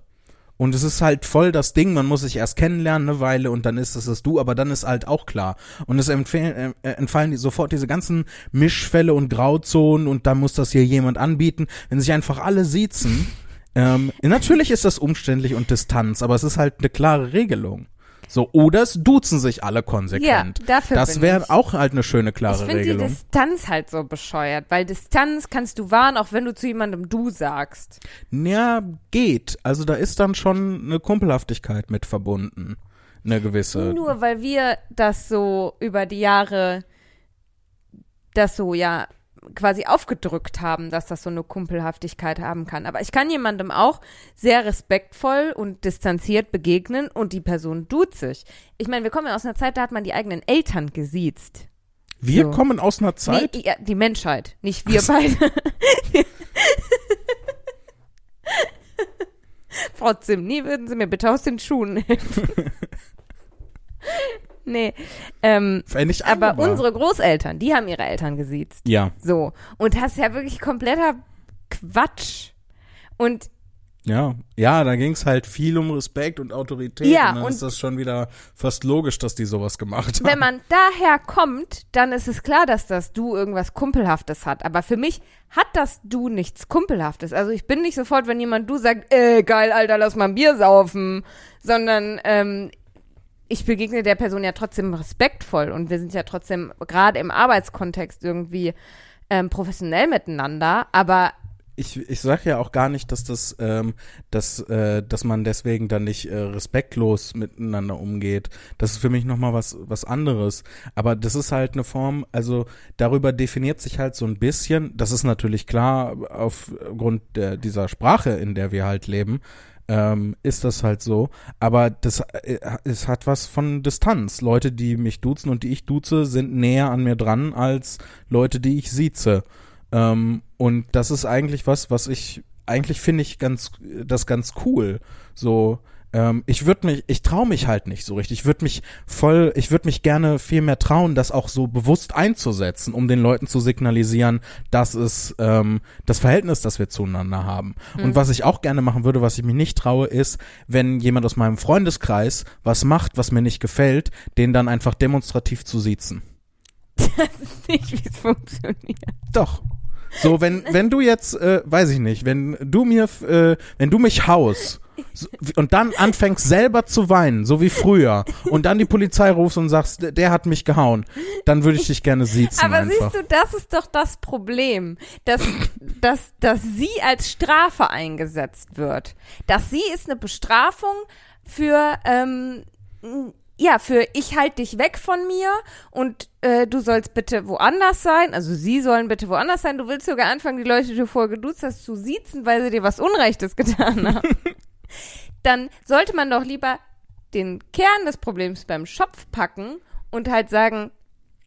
Und es ist halt voll das Ding, man muss sich erst kennenlernen eine Weile und dann ist es das du, aber dann ist halt auch klar. Und es empfehlen, äh, entfallen die sofort diese ganzen Mischfälle und Grauzonen und da muss das hier jemand anbieten. Wenn sich einfach alle siezen, ähm, natürlich ist das umständlich und Distanz, aber es ist halt eine klare Regelung. So, oder es duzen sich alle konsequent. Ja, dafür das wäre ich. auch halt eine schöne, Ich klare finde die Regelung. Distanz halt so bescheuert, weil Distanz kannst du wahren, auch wenn du zu jemandem du sagst. Ja, geht. Also da ist dann schon eine Kumpelhaftigkeit mit verbunden. Eine gewisse. Nur weil wir das so über die Jahre, das so ja quasi aufgedrückt haben, dass das so eine Kumpelhaftigkeit haben kann. Aber ich kann jemandem auch sehr respektvoll und distanziert begegnen und die Person duzt sich. Ich meine, wir kommen ja aus einer Zeit, da hat man die eigenen Eltern gesiezt. Wir so. kommen aus einer Zeit. Nee, die Menschheit, nicht wir beide. Frau Zimni, würden Sie mir bitte aus den Schuhen helfen? nee, ähm, aber unsere Großeltern, die haben ihre Eltern gesiezt. Ja, So. Und das ist ja wirklich kompletter Quatsch. Und ja. Ja, da ging es halt viel um Respekt und Autorität. Ja, und dann und- ist das schon wieder fast logisch, dass die sowas gemacht haben. wenn man daher kommt, dann ist es klar, dass das Du irgendwas Kumpelhaftes hat. Aber für mich hat das Du nichts Kumpelhaftes. Also ich bin nicht sofort, wenn jemand Du sagt, äh, geil, Alter, lass mal ein Bier saufen, sondern ähm, ich begegne der Person ja trotzdem respektvoll und wir sind ja trotzdem gerade im Arbeitskontext irgendwie ähm, professionell miteinander, aber ich, ich sag ja auch gar nicht, dass das, ähm, dass, äh, dass man deswegen dann nicht äh, respektlos miteinander umgeht. Das ist für mich nochmal was, was anderes. Aber das ist halt eine Form, also darüber definiert sich halt so ein bisschen, das ist natürlich klar aufgrund der, dieser Sprache, in der wir halt leben, ähm, ist das halt so. Aber das, äh, es hat was von Distanz. Leute, die mich duzen und die ich duze, sind näher an mir dran als Leute, die ich sieze. Ähm, und das ist eigentlich was, was ich, eigentlich finde ich ganz, das ganz cool. So, ähm, ich würde mich, ich traue mich halt nicht so richtig. Ich würde mich voll, ich würde mich gerne viel mehr trauen, das auch so bewusst einzusetzen, um den Leuten zu signalisieren, dass es ähm, das Verhältnis, das wir zueinander haben. Und was ich auch gerne machen würde, was ich mir nicht traue, ist, wenn jemand aus meinem Freundeskreis was macht, was mir nicht gefällt, den dann einfach demonstrativ zu siezen. nicht, wie es funktioniert. Doch. So, wenn, wenn du jetzt, äh, weiß ich nicht, wenn du mir, äh, wenn du mich haust so, und dann anfängst selber zu weinen, so wie früher, und dann die Polizei rufst und sagst, der, hat mich gehauen, dann würde ich dich gerne siezen Aber einfach. siehst du, das ist doch das Problem, dass, dass, dass sie als Strafe eingesetzt wird. Dass sie ist eine Bestrafung für, ähm, ja, für ich halte dich weg von mir und äh, du sollst bitte woanders sein. Also sie sollen bitte woanders sein. Du willst sogar anfangen, die Leute, die du vorher geduzt hast, zu siezen, weil sie dir was Unrechtes getan haben. Dann sollte man doch lieber den Kern des Problems beim Schopf packen und halt sagen,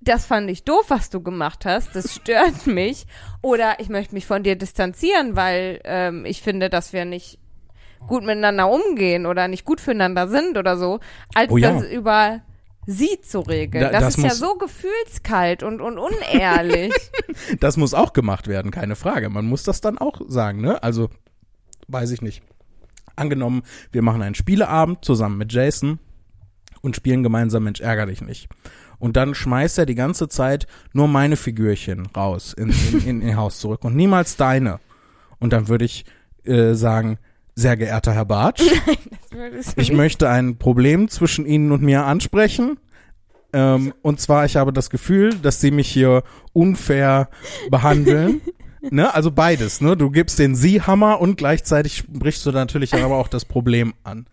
das fand ich doof, was du gemacht hast, das stört mich. Oder ich möchte mich von dir distanzieren, weil ähm, ich finde, dass wir nicht gut miteinander umgehen oder nicht gut füreinander sind oder so, als Oh ja. das über sie zu regeln. Da- das, das ist ja so gefühlskalt und, und unehrlich. Das muss auch gemacht werden, keine Frage. Man muss das dann auch sagen, ne? Also, weiß ich nicht. Angenommen, wir machen einen Spieleabend zusammen mit Jason und spielen gemeinsam Mensch, ärger dich nicht. Und dann schmeißt er die ganze Zeit nur meine Figürchen raus in, in, in ihr Haus zurück und niemals deine. Und dann würde ich äh, sagen, sehr geehrter Herr Bartsch, du ich möchte ein Problem zwischen Ihnen und mir ansprechen. Ähm, und zwar, ich habe das Gefühl, dass Sie mich hier unfair behandeln. ne? Also beides, ne? Du gibst den Sie-Hammer und gleichzeitig sprichst du natürlich aber auch das Problem an.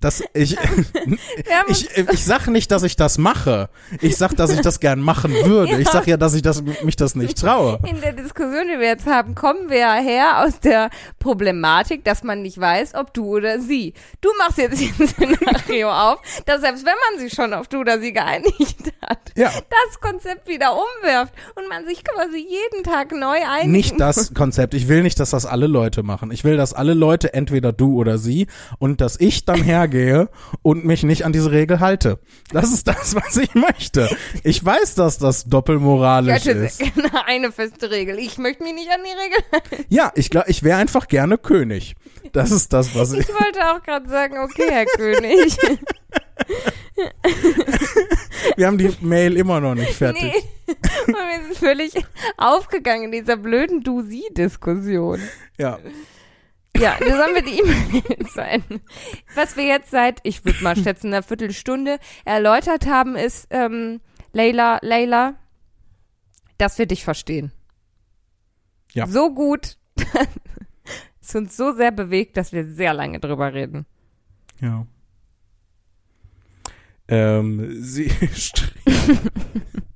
Das, ich, haben uns ich, ich sag nicht, dass ich das mache. Ich sag, dass ich das gern machen würde. Ich sag ja, dass ich das, mich das nicht traue. In der Diskussion, die wir jetzt haben, kommen wir ja her aus der Problematik, dass man nicht weiß, ob du oder sie. Du machst jetzt hier ein Szenario auf, dass selbst wenn man sich schon auf du oder sie geeinigt hat, Ja. das Konzept wieder umwirft und man sich quasi jeden Tag neu einigen Nicht das Konzept. Ich will nicht, dass das alle Leute machen. Ich will, dass alle Leute entweder du oder sie und dass ich dann hergehe und mich nicht an diese Regel halte. Das ist das, was ich möchte. Ich weiß, dass das Ich doppelmoralisch hätte ist. eine feste Regel. Ich möchte mich nicht an die Regel halten. Ja, ich glaube, ich wäre einfach gerne König. Das ist das, was ich. Ich wollte auch gerade sagen, okay, Herr König. Wir haben die Mail immer noch nicht fertig. Nee. Und wir sind völlig aufgegangen in dieser blöden Du-Sie-Diskussion. Ja. Ja, dann sollen wir die E-Mail sein. Was wir jetzt seit, ich würde mal schätzen, einer Viertelstunde erläutert haben, ist, ähm, Leila, Leila, dass wir dich verstehen. Ja. So gut. es uns so sehr bewegt, dass wir sehr lange drüber reden. Ja. Ähm, sie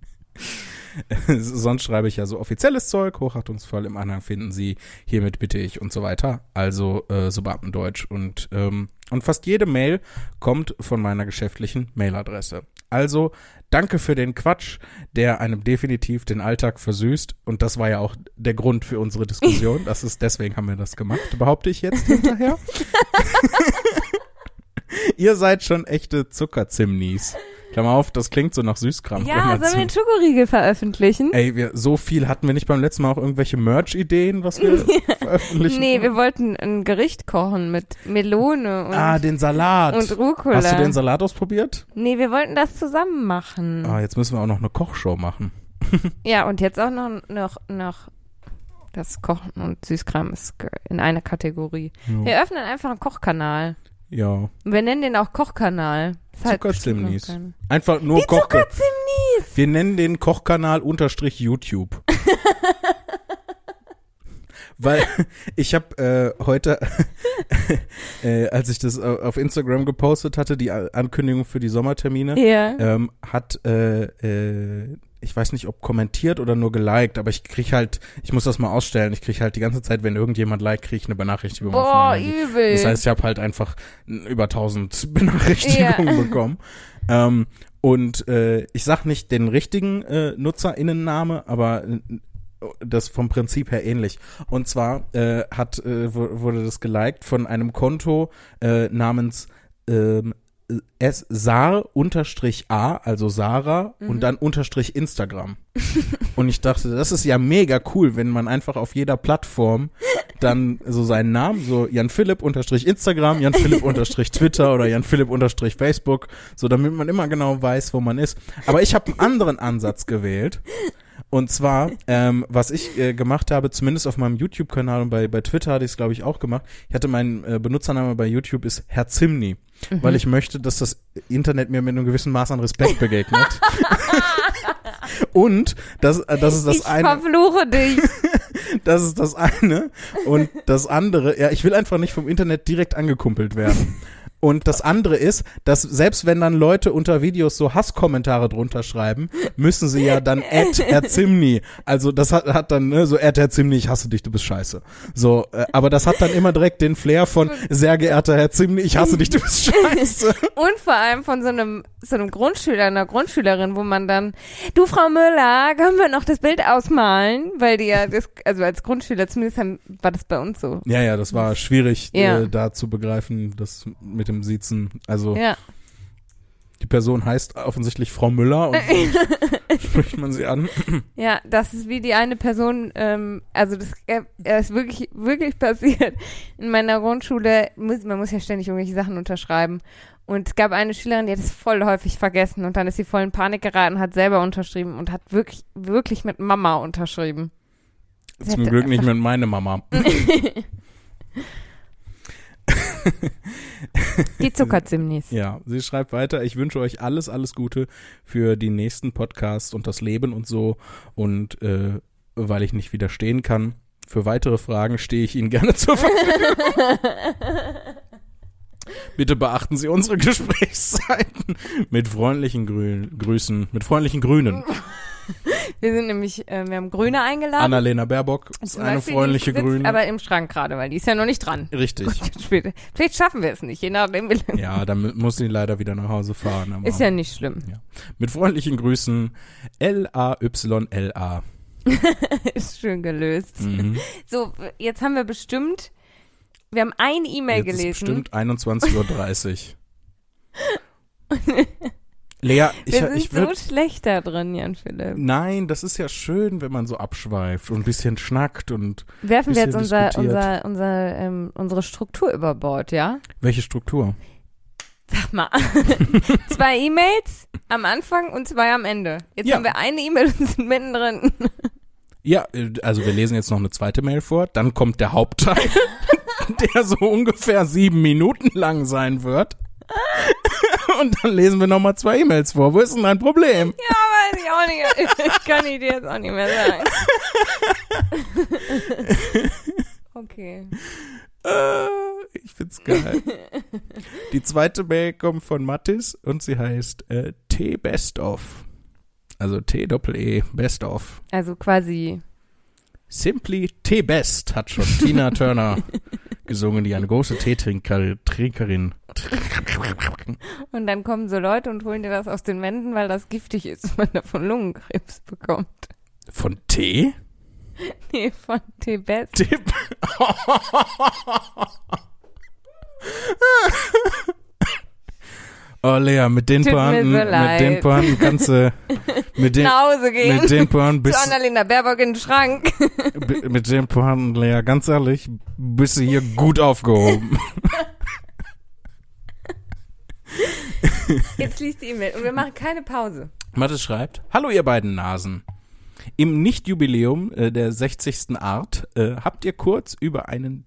Sonst schreibe ich ja so offizielles Zeug, hochachtungsvoll. Im Anhang finden Sie, hiermit bitte ich und so weiter. Also äh, so Beamtendeutsch. Und, ähm, und fast jede Mail kommt von meiner geschäftlichen Mailadresse. Also danke für den Quatsch, der einem definitiv den Alltag versüßt. Und das war ja auch der Grund für unsere Diskussion. Das ist, deswegen haben wir das gemacht, behaupte ich jetzt hinterher. Ihr seid schon echte Zuckerzimnis. Klammer auf, das klingt so nach Süßkram. Ja, sollen wir einen Schokoriegel veröffentlichen? Ey, wir, so viel hatten wir nicht beim letzten Mal auch irgendwelche Merch-Ideen, was wir veröffentlichen? Nee, wir wollten ein Gericht kochen mit Melone und, Ah, den Salat. und Rucola. Hast du den Salat ausprobiert? nee, wir wollten das zusammen machen. Ah, jetzt müssen wir auch noch eine Kochshow machen. Ja, und jetzt auch noch, noch, noch das Kochen und Süßkram ist in einer Kategorie. Ja. Wir öffnen einfach einen Kochkanal. Ja. Wir nennen den auch Kochkanal. Halt Zuckerzimnis. Einfach nur Die Koch. Zuckerzimnis! Wir nennen den Kochkanal unterstrich YouTube. Weil ich habe äh, heute, äh, als ich das äh, auf Instagram gepostet hatte, die Ankündigung für die Sommertermine, Ja. ähm, hat, äh, äh, ich weiß nicht, ob kommentiert oder nur geliked, aber ich krieg halt, ich muss das mal ausstellen, ich krieg halt die ganze Zeit, wenn irgendjemand liked, krieg ich eine Benachrichtigung Boah, übel. Das heißt, ich habe halt einfach über 1000 Benachrichtigungen Ja. bekommen. Ähm, und äh, ich sag nicht den richtigen äh, Nutzerinnenname, aber äh, das vom Prinzip her ähnlich. Und zwar äh, hat äh, wu- wurde das geliked von einem Konto äh, namens ähm, S Sar unterstrich A, also Sarah Mhm. und dann unterstrich Instagram. und ich dachte, das ist ja mega cool, wenn man einfach auf jeder Plattform dann so seinen Namen, so Jan Philipp unterstrich Instagram, Jan Philipp unterstrich Twitter oder Jan Philipp unterstrich Facebook, so damit man immer genau weiß, wo man ist. Aber ich habe einen anderen Ansatz gewählt. Und zwar, ähm, was ich äh, gemacht habe, zumindest auf meinem YouTube-Kanal und bei, bei Twitter hatte ich es, glaube ich, auch gemacht. Ich hatte meinen äh, Benutzername bei YouTube ist Herr Zimni, weil ich möchte, dass das Internet mir mit einem gewissen Maß an Respekt begegnet. und das, äh, das ist das ich eine. verfluche dich. Das ist das eine. Und das andere, ja, ich will einfach nicht vom Internet direkt angekumpelt werden. Und das andere ist, dass selbst wenn dann Leute unter Videos so Hasskommentare drunter schreiben, müssen sie ja dann Ad Herr Zimni. Also das hat, hat dann ne, so Ad Herr Zimni, ich hasse dich, du bist scheiße. So, äh, aber das hat dann immer direkt den Flair von sehr geehrter Herr Zimni, ich hasse dich, du bist scheiße. Und vor allem von so einem, so einem Grundschüler, einer Grundschülerin, wo man dann, du Frau Müller, können wir noch das Bild ausmalen? Weil die ja, das, also als Grundschüler zumindest haben, war das bei uns so. Ja, ja, das war schwierig Ja. äh, da zu begreifen, das mit dem Siezen. Also Ja. die Person heißt offensichtlich Frau Müller und so spricht man sie an. Ja, das ist wie die eine Person, ähm, also das äh, das ist wirklich, wirklich passiert. In meiner Grundschule, muss, man muss ja ständig irgendwelche Sachen unterschreiben. Und es gab eine Schülerin, die hat es voll häufig vergessen und dann ist sie voll in Panik geraten, hat selber unterschrieben und hat wirklich, wirklich mit Mama unterschrieben. Sie Zum Glück nicht mit meine Mama. Die Zuckerzimnis. Ja, sie schreibt weiter, ich wünsche euch alles, alles Gute für die nächsten Podcasts und das Leben und so. Und äh, weil ich nicht widerstehen kann, für weitere Fragen stehe ich Ihnen gerne zur Verfügung. Bitte beachten Sie unsere Gesprächszeiten mit freundlichen Grün Grüßen, mit freundlichen Grünen. Wir sind nämlich, äh, wir haben Grüne eingeladen. Annalena Baerbock ist eine Beispiel, freundliche Grüne. Aber im Schrank gerade, weil die ist ja noch nicht dran. Richtig. Vielleicht schaffen wir es nicht, je nachdem. Ja, dann mu- muss sie leider wieder nach Hause fahren. Ist ja nicht schlimm. mit freundlichen Grüßen L-A-Y-L-A. ist schön gelöst. Mhm. So, jetzt haben wir bestimmt, wir haben eine E-Mail Jetzt ist gelesen. bestimmt 21.30 Uhr. Lea, ich, wir sind ich so würde. schlecht da drin, Jan Philipp. Nein, das ist ja schön, wenn man so abschweift und ein bisschen schnackt und Werfen wir jetzt unser, unser, unser, ähm, unsere Struktur über Bord, ja? welche Struktur? Sag mal. zwei E-Mails am Anfang und zwei am Ende. Jetzt Ja. haben wir eine E-Mail und sind mittendrin. Ja, äh, also wir lesen jetzt noch eine zweite Mail vor, dann kommt der Hauptteil, der so ungefähr sieben Minuten lang sein wird. Und dann lesen wir nochmal zwei E-Mails vor. Wo ist denn dein Problem? Ja, weiß ich auch nicht. Ich kann ich dir jetzt auch nicht mehr sagen. Okay. Äh, ich find's geil. Die zweite Mail kommt von Mattis und sie heißt äh, T Best of. Also T Doppel E Best of. Also quasi. Simply T Best hat schon Tina Turner gesungen, die eine große Teetrinkerin. Trinkerin. Und dann kommen so Leute und holen dir das aus den Wänden, weil das giftig ist und man davon Lungenkrebs bekommt. Von Tee? Nee, von Tibet. Tipp. Oh Lea, mit den Tut Pointen, mit den Pointen kannst du, mit den, Nach Hause gehen. mit den Pointen Zu bist, Annalena Baerbock in den Schrank. mit den Pointen, Lea, ganz ehrlich, bist du hier gut aufgehoben. Jetzt liest die E-Mail und wir machen keine Pause. Mathe schreibt, Hallo ihr beiden Nasen. Im Nicht-Jubiläum äh, der 60. Art äh, habt ihr kurz über einen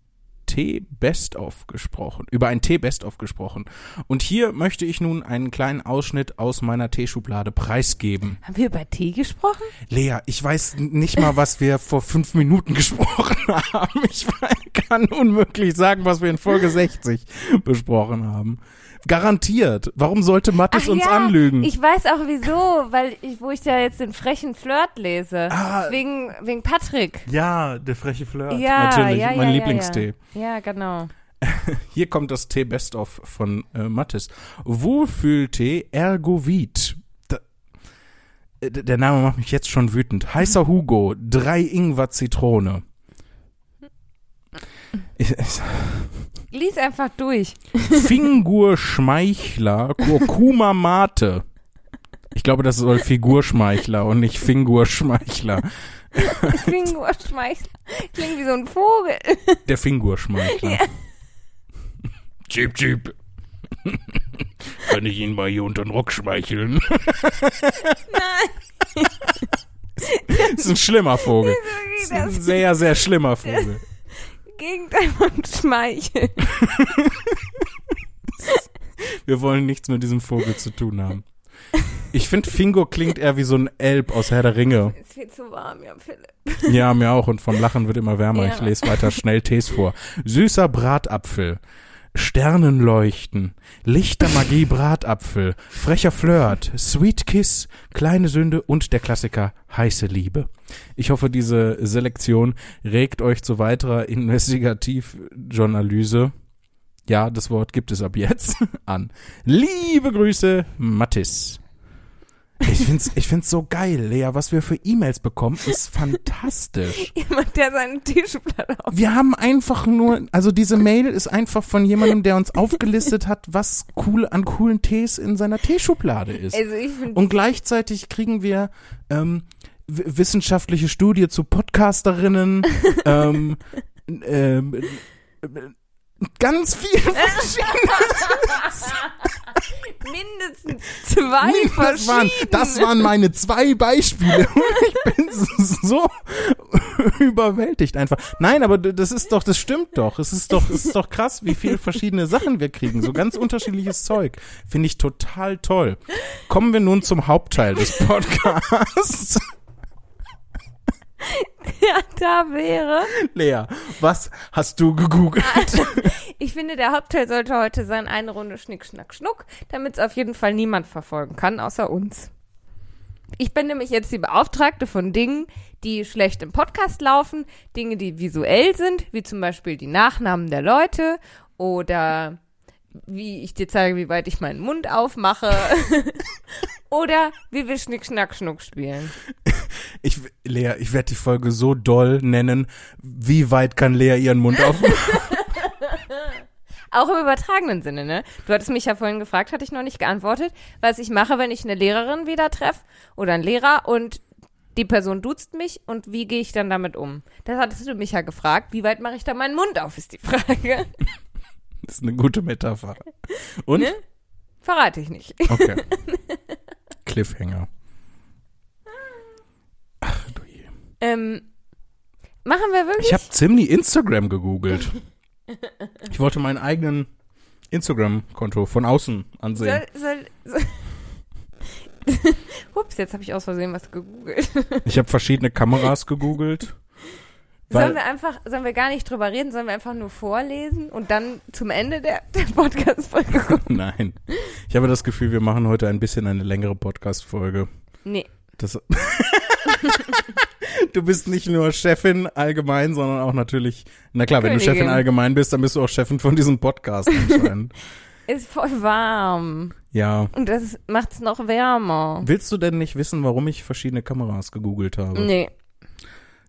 T-Best-of gesprochen, über ein T-Best-of gesprochen. Und hier möchte ich nun einen kleinen Ausschnitt aus meiner T-Schublade preisgeben. Haben wir über Tee gesprochen? Lea, ich weiß nicht mal, was wir vor fünf Minuten gesprochen haben. Ich kann unmöglich sagen, was wir in Folge 60 besprochen haben. Garantiert. Warum sollte Mattes uns ja, anlügen? Ich weiß auch wieso, weil ich, wo ich da jetzt den frechen Flirt lese. Ah. Wegen, wegen Patrick. ja, der freche Flirt. Ja, Natürlich, ja, mein ja, Lieblingstee. Ja, genau. Hier kommt das Tee Best of von äh, Mattes. Wohlfühltee Ergovit. Da, äh, der Name macht mich jetzt schon wütend. Heißer Hugo, drei Ingwer Zitrone. Ich, ich, Lies einfach durch. Fingur Schmeichler, Kurkuma Mate. Ich glaube, das soll Figurschmeichler und nicht Fingur Schmeichler. Fingur Schmeichler. Klingt wie so ein Vogel. Der Fingurschmeichler. Chip, chip. Kann ich ihn mal hier unter den Rock schmeicheln? Nein. Das ist ein schlimmer Vogel. Das ist ein sehr, sehr schlimmer Vogel. Gegenteil von Schmeichel. Wir wollen nichts mit diesem Vogel zu tun haben. Ich finde, Fingo klingt eher wie so ein Elb aus Herr der Ringe. Ist viel zu warm, ja, Philipp. Ja, mir auch. Und vom Lachen wird immer wärmer. Ja. Ich lese weiter schnell Tees vor. Süßer Bratapfel. Sternenleuchten, lichter Magie Bratapfel, frecher Flirt, Sweet Kiss, kleine Sünde und der Klassiker heiße Liebe. Ich hoffe, diese Selektion regt euch zu weiterer Investigativjournalise, ja, das Wort gibt es ab jetzt, an. Liebe Grüße, Mattis. Ich find's, ich find's so geil, Lea, was wir für E-Mails bekommen, ist fantastisch. Jemand, der seine T-Schublade auf. Wir haben einfach nur, also diese Mail ist einfach von jemandem, der uns aufgelistet hat, was cool an coolen Tees in seiner Teeschublade ist. Also ich finde Und gleichzeitig kriegen wir ähm, wissenschaftliche Studie zu Podcasterinnen, ähm, ähm, äh, ganz viel mindestens zwei waren, verschiedene. das waren meine zwei Beispiele. Ich bin so überwältigt einfach. Nein, aber das ist doch, das stimmt doch. Es ist doch, es ist doch krass, wie viele verschiedene Sachen wir kriegen. So ganz unterschiedliches Zeug. Finde ich total toll. Kommen wir nun zum Hauptteil des Podcasts. ja, da wäre. Lea, was hast du gegoogelt? Ich finde, der Hauptteil sollte heute sein, eine Runde Schnick, Schnack, Schnuck, damit es auf jeden Fall niemand verfolgen kann, außer uns. Ich bin nämlich jetzt die Beauftragte von Dingen, die schlecht im Podcast laufen, Dinge, die visuell sind, wie zum Beispiel die Nachnamen der Leute oder wie ich dir zeige, wie weit ich meinen Mund aufmache oder wie wir Schnick, Schnack, Schnuck spielen. Ich, Lea, ich werde die Folge so doll nennen. Wie weit kann Lea ihren Mund aufmachen? Auch im übertragenen Sinne, ne? Du hattest mich ja vorhin gefragt, hatte ich noch nicht geantwortet, was ich mache, wenn ich eine Lehrerin wieder treffe oder einen Lehrer und die Person duzt mich und wie gehe ich dann damit um? Das hattest du mich ja gefragt. Wie weit mache ich da meinen Mund auf, ist die Frage. Das ist eine gute Metapher. Und? Ne? Verrate ich nicht. Okay. Cliffhanger. Ach du je. Ähm, machen wir wirklich? Ich habe ziemlich Instagram gegoogelt. Ich wollte meinen eigenen Instagram-Konto von außen ansehen. soll, soll, soll Ups, jetzt habe ich aus Versehen was gegoogelt. Ich habe verschiedene Kameras gegoogelt. Weil- Sollen wir einfach, sollen wir gar nicht drüber reden, sollen wir einfach nur vorlesen und dann zum Ende der, der Podcast-Folge gucken? Nein. Ich habe das Gefühl, wir machen heute ein bisschen eine längere Podcast-Folge. Nee. Das du bist nicht nur Chefin allgemein, sondern auch natürlich, na klar, wenn du. Chefin allgemein bist, dann bist du auch Chefin von diesem Podcast anscheinend. Ist voll warm. ja. Und das macht's noch wärmer. Willst du denn nicht wissen, warum ich verschiedene Kameras gegoogelt habe? Nee.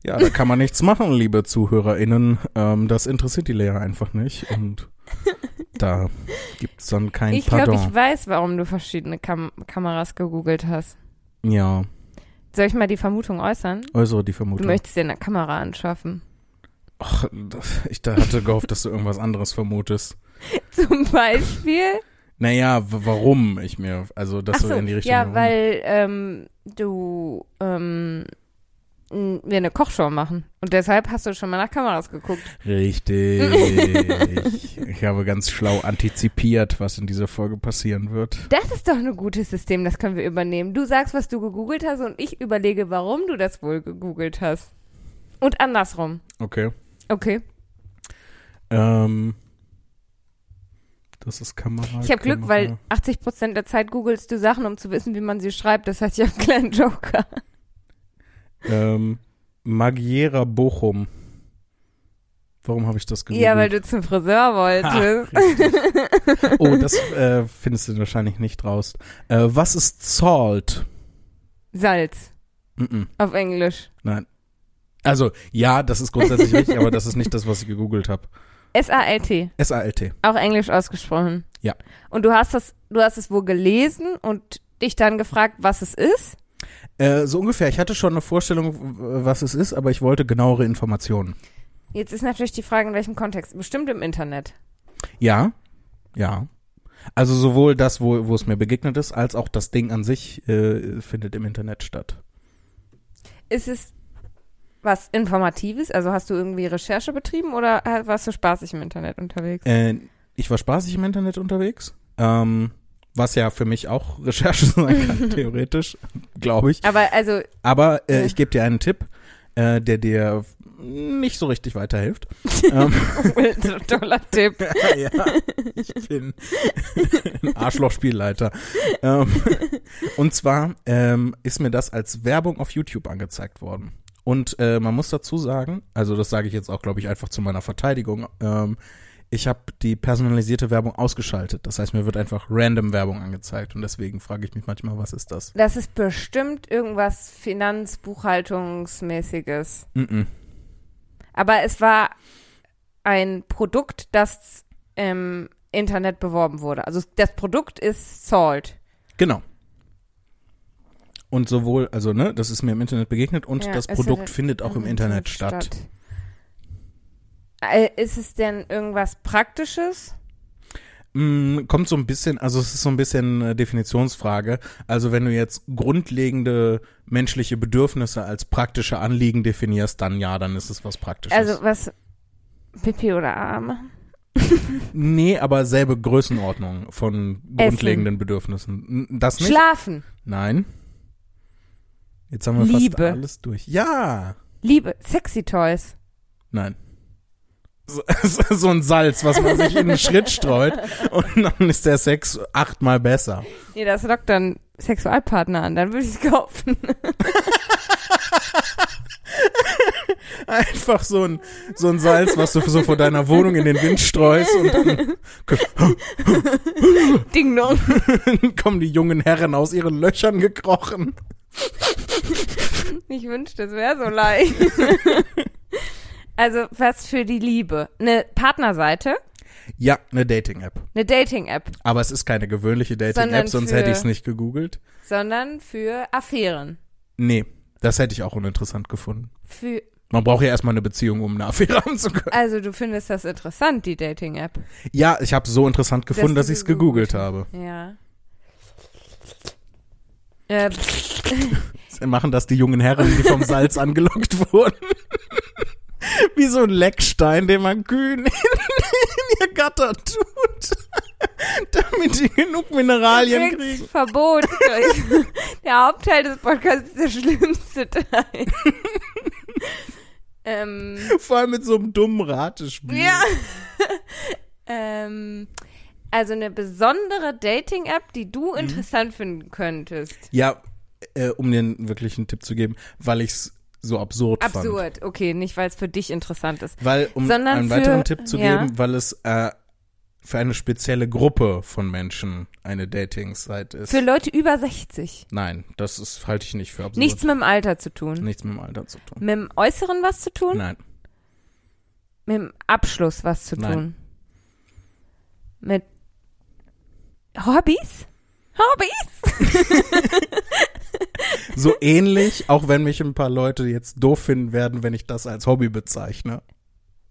Ja, da kann man nichts machen, liebe ZuhörerInnen. Ähm, das interessiert die Lehrer einfach nicht und da gibt's dann kein Ich glaube, Pardon. ich weiß, warum du verschiedene Kam Kameras gegoogelt hast. ja, Soll ich mal die Vermutung äußern? äußere die Du Vermutung. möchtest dir eine Kamera anschaffen. Ach, das- ich hatte gehofft, dass du irgendwas anderes vermutest. Zum Beispiel. Naja, warum ich mir, also dass Ach du so, in die Richtung. ja, warum? weil ähm, du ähm, wir eine Kochshow machen. Und deshalb hast du schon mal nach Kameras geguckt. Richtig. ich habe ganz schlau antizipiert, was in dieser Folge passieren wird. Das ist doch ein gutes System, das können wir übernehmen. Du sagst, was du gegoogelt hast und ich überlege, warum du das wohl gegoogelt hast. Und andersrum. Okay. Okay. Ähm, das ist Kamera. Ich habe Glück, weil 80% der Zeit googelst du Sachen, um zu wissen, wie man sie schreibt. Das heißt, ich habe einen kleinen Joker. Ähm, Magiera Bochum. Warum habe ich das gegoogelt? Ja, weil du zum Friseur wolltest. richtig. oh, das äh, findest du wahrscheinlich nicht raus. Äh, was ist Salt? Salz Mm-mm. auf Englisch. Nein. Also, ja, das ist grundsätzlich richtig, aber das ist nicht das, was ich gegoogelt habe. S-A-L-T. S-A-L-T. Auch Englisch ausgesprochen. Ja. Und du hast das, du hast es wohl gelesen und dich dann gefragt, was es ist? Äh, so ungefähr. Ich hatte schon eine Vorstellung, was es ist, aber ich wollte genauere Informationen. Jetzt ist natürlich die Frage, in welchem Kontext. Bestimmt im Internet. Ja, ja. Also sowohl das, wo, wo es mir begegnet ist, als auch das Ding an sich äh, findet im Internet statt. Ist es was Informatives? Also hast du irgendwie Recherche betrieben oder warst du spaßig im Internet unterwegs? Äh, ich war spaßig im Internet unterwegs, ähm, was ja für mich auch Recherche sein kann, theoretisch, glaube ich. Aber also, Aber äh, Ja. ich gebe dir einen Tipp, äh, der dir nicht so richtig weiterhilft. ähm, toller Tipp. ja, ich bin ein Arschloch-Spielleiter. Ähm, und zwar ähm, ist mir das als Werbung auf YouTube angezeigt worden. Und äh, man muss dazu sagen, also das sage ich jetzt auch, glaube ich, einfach zu meiner Verteidigung, ähm, ich habe die personalisierte Werbung ausgeschaltet. Das heißt, mir wird einfach random Werbung angezeigt und deswegen frage ich mich manchmal, was ist das? Das ist bestimmt irgendwas Finanzbuchhaltungsmäßiges. Mm -mm. Aber es war ein Produkt, das im Internet beworben wurde. Also das Produkt ist Salt. Genau. Und sowohl, also ne, das ist mir im Internet begegnet und Ja, das Produkt findet auch im Internet statt. Äh, Ist es denn irgendwas Praktisches? Mm, kommt so ein bisschen, also es ist so ein bisschen äh, Definitionsfrage. Also wenn du jetzt grundlegende menschliche Bedürfnisse als praktische Anliegen definierst, dann ja, dann ist es was Praktisches. Also was Pipi oder Arme? nee, aber selbe Größenordnung von grundlegenden Bedürfnissen. N- Das nicht? Schlafen. Nein. Jetzt haben wir Liebe. fast alles durch. Ja. Liebe. Sexy Toys. Nein. So, so ein Salz, was man sich in den Schritt streut und dann ist der Sex achtmal besser. Nee, das lockt dann Sexualpartner an. Dann würde ich es kaufen. Einfach so ein, so ein Salz, was du so vor deiner Wohnung in den Wind streust und dann Ding dong. kommen die jungen Herren aus ihren Löchern gekrochen. Ich wünschte, es wäre so leicht. Also was für die Liebe. Eine Partnerseite. Ja, eine Dating-App. Eine Dating-App. Aber es ist keine gewöhnliche Dating-App, sonst für- hätte ich es nicht gegoogelt. Sondern für Affären. Nee, das hätte ich auch uninteressant gefunden. Für, Man braucht ja erstmal eine Beziehung, um eine Affäre haben zu können. also du findest das interessant, die Dating-App. Ja, ich habe so interessant gefunden, Dass dass, ich es gegoogelt gegoogelt habe. Ja. Äh, machen das die jungen Herren, die vom Salz angelockt wurden. Wie so ein Leckstein, den man kühn in, in ihr Gatter tut. Damit die genug Mineralien kriegen. Verbot. der Hauptteil des Podcasts ist der schlimmste Teil. ähm, Vor allem mit so einem dummen Ratespiel. ja. ähm, also eine besondere Dating-App, die du Mhm. interessant finden könntest. Ja, äh, um dir einen wirklichen Tipp zu geben, weil ich's so absurd, fand. Absurd. Okay, nicht weil es für dich interessant ist. Weil, um Sondern einen für- weiteren Tipp zu ja. geben, weil es äh, für eine spezielle Gruppe von Menschen eine Dating-Site ist. Für Leute über 60. Nein, das ist, halte ich nicht für absurd. Nichts mit dem Alter zu tun. Nichts mit dem Alter zu tun. Mit dem Äußeren was zu tun? Nein. Mit dem Abschluss was zu Nein. tun? Mit Hobbys? Hobbys? So ähnlich, auch wenn mich ein paar Leute jetzt doof finden werden, wenn ich das als Hobby bezeichne.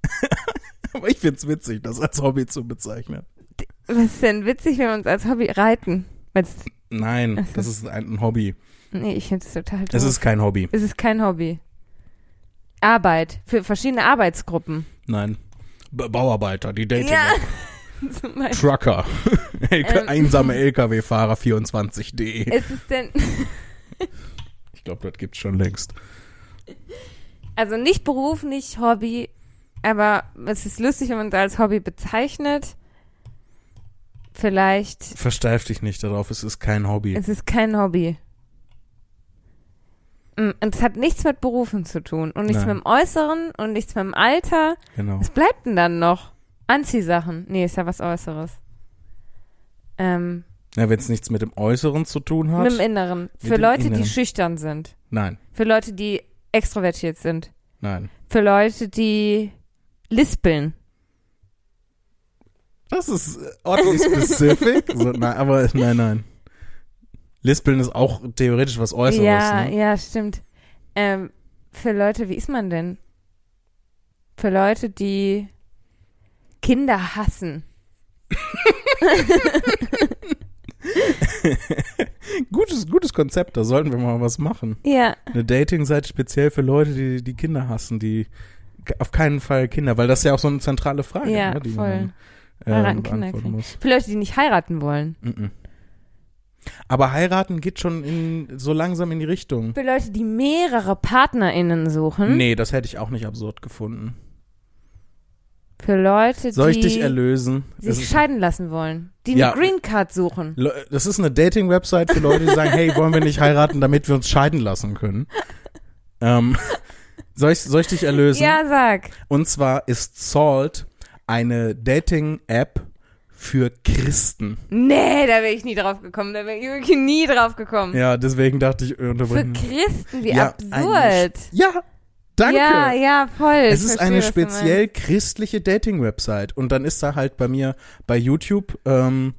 Aber ich find's witzig, das als Hobby zu bezeichnen. Was ist denn witzig, wenn wir uns als Hobby reiten? Weil's, Nein, das ist ein, ein Hobby. nee, ich finde es total doof. Das ist kein Hobby. es ist kein Hobby. Arbeit. Für verschiedene Arbeitsgruppen. Nein. B Bauarbeiter, die Dating Ja. Trucker. Ähm. Einsame LKW-Fahrer 24.de. Ist es denn, Ich glaube, das gibt's schon längst. also nicht Beruf, nicht Hobby, aber es ist lustig, wenn man es als Hobby bezeichnet. Vielleicht Versteif dich nicht darauf, es ist kein Hobby. Es ist kein Hobby. Mm, Und es hat nichts mit Berufen zu tun und nichts Nein. mit dem Äußeren und nichts mit dem Alter. Genau. Was bleibt denn dann noch? Anziehsachen. Nee, ist ja was Äußeres. Ähm, Ja, wenn es nichts mit dem Äußeren zu tun hat. mit dem Inneren. Für dem Leute, Inneren. die schüchtern sind. Nein, Für Leute, die extrovertiert sind. nein. Für Leute, die lispeln. Das ist äh, oddly specific. so, nein, aber nein, nein. Lispeln ist auch theoretisch was Äußeres. ja, ne? ja, stimmt. Ähm, für Leute, wie ist man denn? Für Leute, die Kinder hassen. Gutes, gutes Konzept, da sollten wir mal was machen. Ja, Eine Dating-Seite speziell für Leute, die die Kinder hassen, die auf keinen Fall Kinder, weil das ist ja auch so eine zentrale Frage, Ja, ne, die voll. man äh, Heiraten, Kinder beantworten kriegen. muss. für Leute, die nicht heiraten wollen. Mhm. Aber heiraten geht schon in, so langsam in die Richtung. Für Leute, die mehrere PartnerInnen suchen. Nee, das hätte ich auch nicht absurd gefunden. Für Leute, Soll ich die dich erlösen? Sich scheiden lassen wollen. Die Ja. eine Green Card suchen. Le- Das ist eine Dating-Website für Leute, die sagen, hey, wollen wir nicht heiraten, damit wir uns scheiden lassen können. Ähm, soll, ich, soll ich dich erlösen? Ja, sag. Und zwar ist Salt eine Dating-App für Christen. Nee, da wäre ich nie drauf gekommen. Da wäre ich wirklich nie drauf gekommen. Ja, deswegen dachte ich, äh, Für unterbrechen. Christen, wie Ja, absurd. Ja, danke. Ja, ja, voll. es ist verstehe, eine speziell christliche Dating-Website. Und dann ist da halt bei mir bei YouTube, ähm,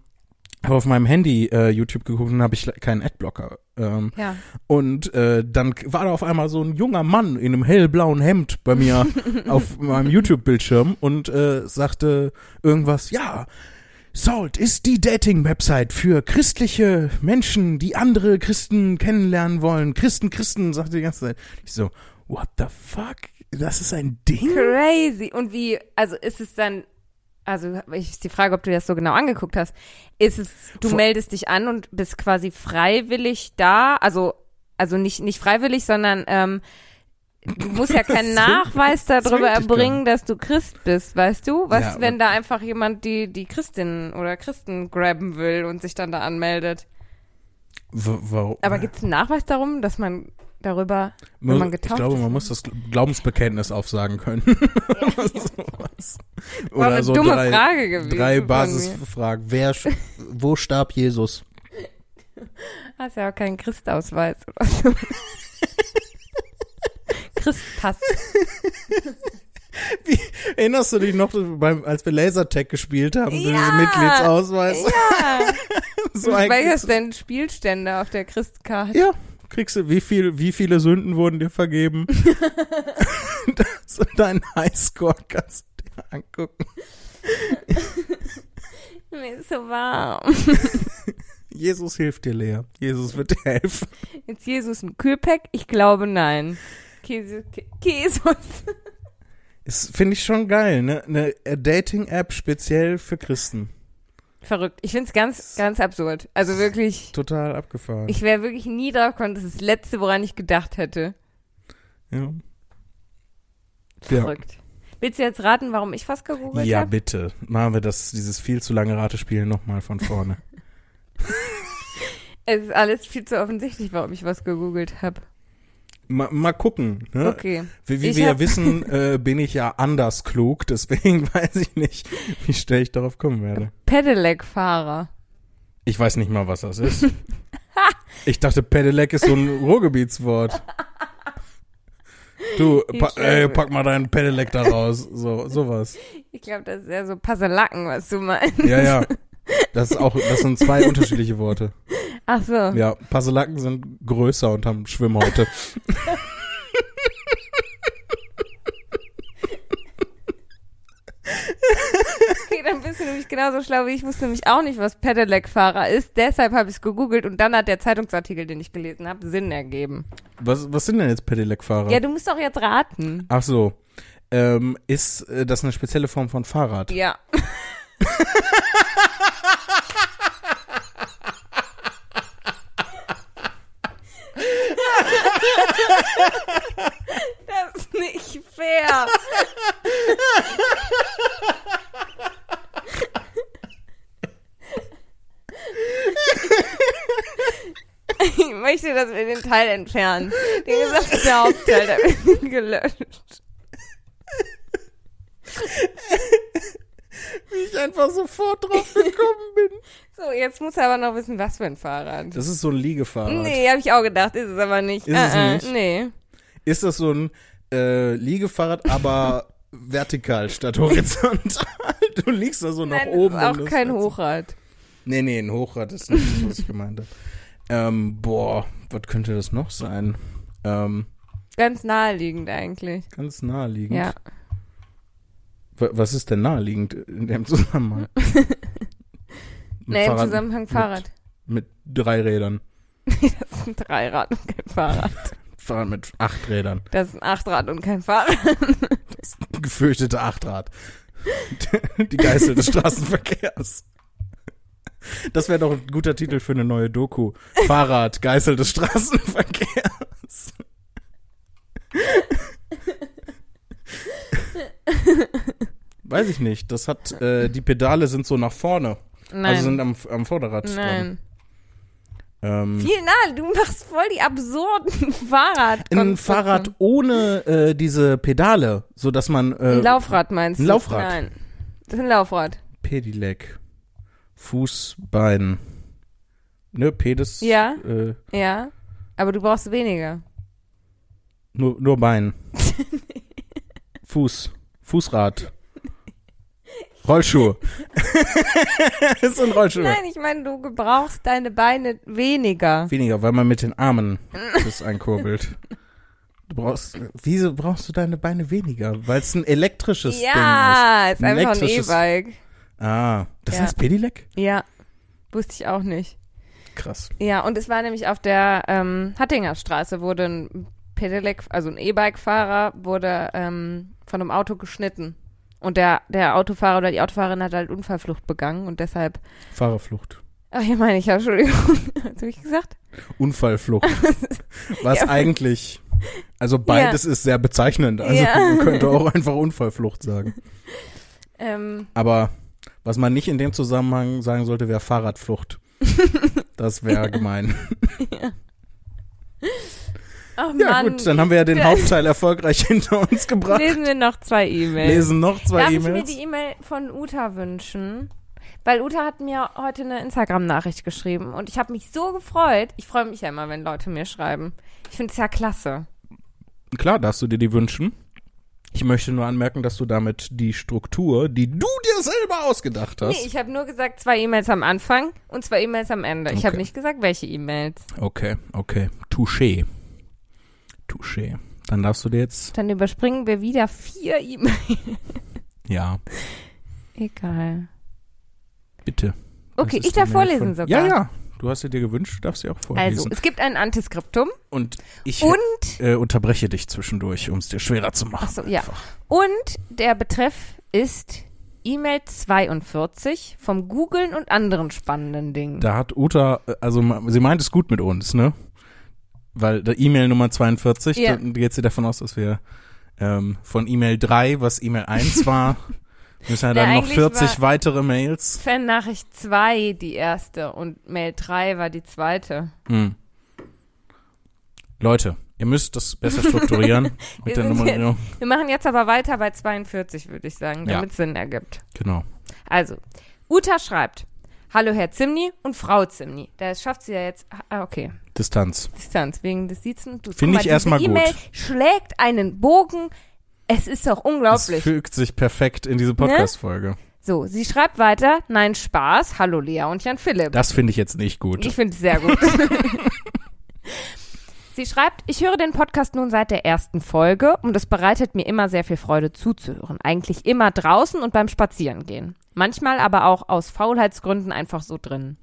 habe auf meinem Handy äh, YouTube geguckt und habe ich keinen Adblocker. Ähm. Ja. Und äh, dann war da auf einmal so ein junger Mann in einem hellblauen Hemd bei mir auf meinem YouTube-Bildschirm und äh, sagte irgendwas, ja, Salt ist die Dating-Website für christliche Menschen, die andere Christen kennenlernen wollen. Christen, Christen, sagte die ganze Zeit. Ich so, what the fuck? Das ist ein Ding? Crazy. Und wie, also ist es dann, also ich ist die Frage, ob du das so genau angeguckt hast. Ist es, du Vor- meldest dich an und bist quasi freiwillig da, also, also nicht, nicht freiwillig, sondern ähm, du musst ja keinen Nachweis darüber erbringen, dass du Christ bist, weißt du? Was, Ja, wenn da einfach jemand die, die Christin oder Christen grabben will und sich dann da anmeldet? W warum? Aber gibt es einen Nachweis darum, dass man darüber, wenn man ich getauft glaube, ist? man muss das Glaubensbekenntnis aufsagen können. Oder sowas. War eine so dumme drei, Frage gewesen. drei. Basisfragen. Wer, wo starb Jesus? Hast ja auch keinen Christausweis oder so. Christpass. Erinnerst du dich noch, beim, als wir Lasertag gespielt haben, Ja. diesen Mitgliedsausweis? Ja. so du speicherst denn Spielstände auf der Christkarte. ja, kriegst du, wie viel, wie viele Sünden wurden dir vergeben? und deinen Highscore kannst du dir angucken. Mir ist so warm. Jesus hilft dir, Lea. Jesus wird dir helfen. Ist Jesus ein Kühlpack? Ich glaube nein. Jesus. Finde ich schon geil, ne? Eine Dating-App speziell für Christen. Verrückt. Ich finde es ganz, ganz absurd. Also wirklich, Total abgefahren. ich wäre wirklich nie drauf gekommen. Das ist das Letzte, woran ich gedacht hätte. ja. Ja. Verrückt. Willst du jetzt raten, warum ich was gegoogelt ja, habe? bitte. Machen wir das, dieses viel zu lange Ratespiel nochmal von vorne. Es ist alles viel zu offensichtlich, warum ich was gegoogelt habe. Mal, mal gucken. Ne? Okay. Wie, wie Ich wir ja hab- wissen, äh, bin ich ja anders klug, deswegen weiß ich nicht, wie schnell ich darauf kommen werde. Pedelec-Fahrer. Ich weiß nicht mal, was das ist. ich dachte, Pedelec ist so ein Ruhrgebietswort. Du, pa ey, pack mal deinen Pedelec da raus. So, sowas. Ich glaube, das ist eher so Passerlacken, was du meinst. Ja, ja. Das ist auch, das sind zwei unterschiedliche Worte. Ach so. Ja, Paselacken sind größer und haben Schwimmhäute. Okay, dann bist du nämlich genauso schlau wie ich. wusste nämlich auch nicht, was Pedelec-Fahrer ist. Deshalb habe ich es gegoogelt und dann hat der Zeitungsartikel, den ich gelesen habe, Sinn ergeben. Was, was sind denn jetzt Pedelec-Fahrer? Ja, du musst doch jetzt raten. Ach so. Ähm, ist äh, das eine spezielle Form von Fahrrad? Ja. Das ist nicht fair. Ich möchte, dass wir den Teil entfernen. Den gesamten Hauptteil, der wird gelöscht. Wie ich einfach sofort drauf gekommen bin. So, jetzt muss er aber noch wissen, was für ein Fahrrad. Das ist so ein Liegefahrrad. Nee, habe ich auch gedacht, ist es aber nicht. Ist es Äh, äh, nicht? Nee. Ist das so ein äh, Liegefahrrad, aber vertikal statt horizontal? Du liegst da so nach Nein, oben. das ist auch kein Hochrad. Nee, nee, ein Hochrad ist nicht das, was ich gemeint habe. Ähm, boah, was könnte das noch sein? Ähm, Ganz naheliegend eigentlich. ganz naheliegend. Ja. Wa- Was ist denn naheliegend in dem Zusammenhang? Ein Nee, im Fahrrad Zusammenhang Fahrrad. Mit drei Rädern. Das ist ein Dreirad und kein Fahrrad. Fahrrad mit acht Rädern. Das ist ein Achtrad und kein Fahrrad. Gefürchtete Achtrad. Die Geißel des Straßenverkehrs. Das wäre doch ein guter Titel für eine neue Doku. Fahrrad, Geißel des Straßenverkehrs. Weiß ich nicht. Das hat, äh, die Pedale sind so nach vorne. Nein. Also sind am, am Vorderrad dran. Nein. Ähm, Viel nah, du machst voll die absurden Fahrrad. ein Fahrrad ohne äh, diese Pedale, so dass man äh, Ein Laufrad meinst du? ein Laufrad. Nein. Das ist ein Laufrad. Pedilec, Fuß, Bein, ne Pedis, Ja. äh, Ja. Aber du brauchst weniger. nur nur Bein, Fuß, Fußrad, Rollschuhe, ist ein Rollschuh. Nein, ich meine, du gebrauchst deine Beine weniger. Weniger, weil man mit den Armen das einkurbelt. Du brauchst, wieso brauchst du deine Beine weniger? Weil es ein elektrisches Ja, ist Ein einfach ein elektrisches- E-Bike. Ding ist. Ah, das Ja. heißt Pedilec? Ja. Wusste ich auch nicht. Krass. Ja, und es war nämlich auf der ähm, Hattinger Straße, wurde ein Pedelec, also ein E-Bike-Fahrer, wurde ähm, von einem Auto geschnitten. Und der, der Autofahrer oder die Autofahrerin hat halt Unfallflucht begangen und deshalb. Fahrerflucht. Ach, hier meine ich ja, Entschuldigung. Was habe ich gesagt? Unfallflucht. Was Ja. eigentlich, also beides ist sehr bezeichnend. Also Ja. man könnte auch einfach Unfallflucht sagen. Ähm, Aber was man nicht in dem Zusammenhang sagen sollte, wäre Fahrradflucht. Das wäre gemein. Ach Ja Mann. gut, dann haben wir ja den. Hauptteil erfolgreich hinter uns gebracht. Lesen wir noch zwei E-Mails. Lesen noch zwei Darf ich mir E-Mails. die E-Mail von Uta wünschen? Weil Uta hat mir heute eine Instagram-Nachricht geschrieben und ich habe mich so gefreut. Ich freue mich ja immer, wenn Leute mir schreiben. Ich finde es ja klasse. Klar, darfst du dir die wünschen. Ich möchte nur anmerken, dass du damit die Struktur, die du dir selber ausgedacht hast. Nee, ich habe nur gesagt, zwei E-Mails am Anfang und zwei E-Mails am Ende. Ich habe Okay. nicht gesagt, welche E-Mails. okay, okay. Touché. Touché. Dann darfst du dir jetzt, Dann überspringen wir wieder vier E-Mails. ja, Egal. bitte. Okay, ich darf vorlesen von- sogar. Ja, ja. Du hast sie dir gewünscht, du darfst sie auch Also, vorlesen. es gibt ein Antiskriptum und ich und, äh, unterbreche dich zwischendurch, um es dir schwerer zu machen. Ach so, ja. und der Betreff ist E-Mail 42 vom Googeln und anderen spannenden Dingen. Da hat Uta, äh, also sie meint es gut mit uns, ne? Weil der E-Mail Nummer 42, Ja. da geht sie davon aus, dass wir ähm, von E-Mail 3, was E-Mail 1 war, müssen ja Ja, dann noch eigentlich 40 weitere Mails. Fan-Nachricht 2 die erste und Mail 3 war die zweite. Hm. Leute, ihr müsst das besser strukturieren Wir mit der Nummerierung. Wir machen jetzt aber weiter bei 42, würde ich sagen, Ja. damit es Sinn ergibt. Genau. Also, Uta schreibt, Hallo Herr Zimni und Frau Zimni. Da schafft sie ja jetzt, ah, okay, Distanz. Distanz wegen des Siezen. Finde ich mal, erstmal gut. E-Mail schlägt einen Bogen. Es ist doch Das unglaublich. fügt sich perfekt in diese Ne? Podcast-Folge. So, sie schreibt weiter, nein, Spaß, hallo Lea und Jan Philipp. Das finde ich jetzt nicht gut. Ich finde es sehr gut. Sie schreibt, ich höre den Podcast nun seit der ersten Folge und es bereitet mir immer sehr viel Freude zuzuhören. Eigentlich immer draußen und beim Spazierengehen. Manchmal aber auch aus Faulheitsgründen einfach so drin.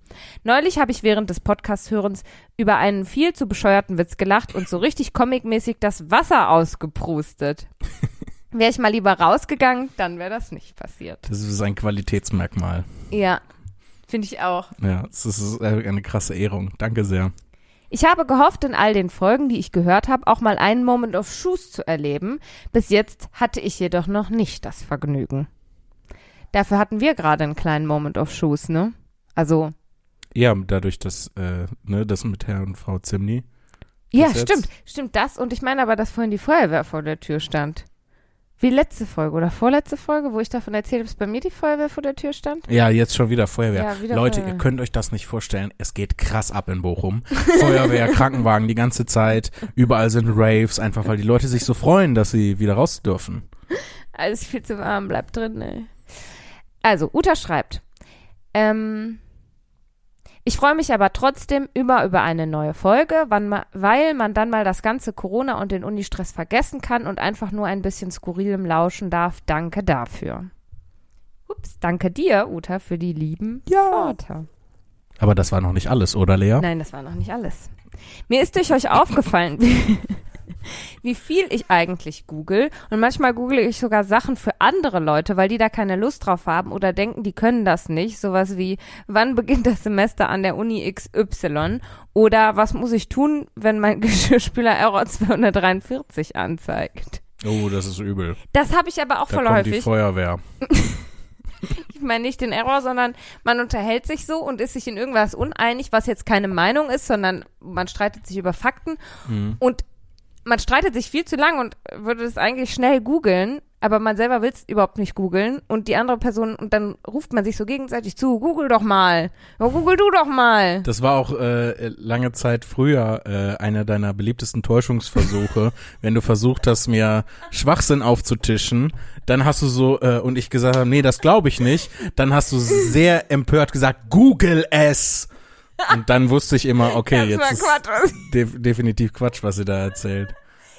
Neulich habe ich während des Podcast-Hörens über einen viel zu bescheuerten Witz gelacht und so richtig comicmäßig das Wasser ausgeprustet. Wäre ich mal lieber rausgegangen, dann wäre das nicht passiert. Das ist ein Qualitätsmerkmal. Ja, finde ich auch. Ja, es ist eine krasse Ehrung. Danke sehr. Ich habe gehofft, in all den Folgen, die ich gehört habe, auch mal einen Moment of Shoes zu erleben. Bis jetzt hatte ich jedoch noch nicht das Vergnügen. Dafür hatten wir gerade einen kleinen Moment of Shoes, ne? Also, Ja, dadurch, dass, äh, ne, das mit Herr und Frau Zimni. ja, jetzt? stimmt, stimmt das. Und ich meine aber, dass vorhin die Feuerwehr vor der Tür stand. Wie letzte Folge oder vorletzte Folge, wo ich davon erzählt habe, dass bei mir die Feuerwehr vor der Tür stand? Ja, jetzt schon wieder Feuerwehr. Ja, wieder Leute, Feuerwehr. ihr könnt euch das nicht vorstellen. Es geht krass ab in Bochum. Feuerwehr, Krankenwagen die ganze Zeit. Überall sind Raves, einfach weil die Leute sich so freuen, dass sie wieder raus dürfen. Alles viel zu warm, bleibt drin, ey. Also, Uta schreibt, ähm, ich freue mich aber trotzdem immer über eine neue Folge, wann ma, weil man dann mal das ganze Corona und den Unistress vergessen kann und einfach nur ein bisschen skurrilem lauschen darf. Danke dafür. Ups, danke dir, Uta, für die lieben Ja. Worte. Aber das war noch nicht alles, oder Lea? Nein, das war noch nicht alles. Mir ist durch euch aufgefallen, wie, wie viel ich eigentlich google. Und manchmal google ich sogar Sachen für andere Leute, weil die da keine Lust drauf haben oder denken, die können das nicht. Sowas wie, wann beginnt das Semester an der Uni XY? Oder was muss ich tun, wenn mein Geschirrspüler Error 243 anzeigt? Oh, das ist übel. Das habe ich aber auch Da voll kommt die häufig. Feuerwehr. Ich meine nicht den Error, sondern man unterhält sich so und ist sich in irgendwas uneinig, was jetzt keine Meinung ist, sondern man streitet sich über Fakten Mhm. und man streitet sich viel zu lang und würde es eigentlich schnell googeln, aber man selber will es überhaupt nicht googeln und die andere Person und dann ruft man sich so gegenseitig zu, google doch mal, ja, google du doch mal. Das war auch äh, lange Zeit früher äh, einer deiner beliebtesten Täuschungsversuche, wenn du versucht hast, mir Schwachsinn aufzutischen, dann hast du so, äh, und ich gesagt habe, nee, das glaube ich nicht, dann hast du sehr empört gesagt, google es. Und dann wusste ich immer, okay, jetzt ist Quatsch. def definitiv Quatsch, was sie da erzählt.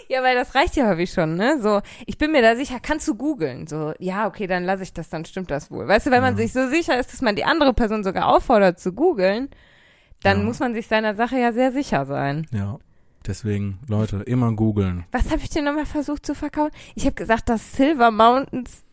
Ja, weil das reicht ja häufig schon, ne? So, ich bin mir da sicher, kannst du googeln? So, ja, okay, dann lasse ich das, dann stimmt das wohl. Weißt du, wenn man sich so sicher ist, dass man die andere Person sogar auffordert zu googeln, dann Ja. muss man sich seiner Sache ja sehr sicher sein. Ja. Deswegen, Leute, immer googeln. Was habe ich dir nochmal versucht zu verkaufen? Ich habe gesagt, dass Silver Mountains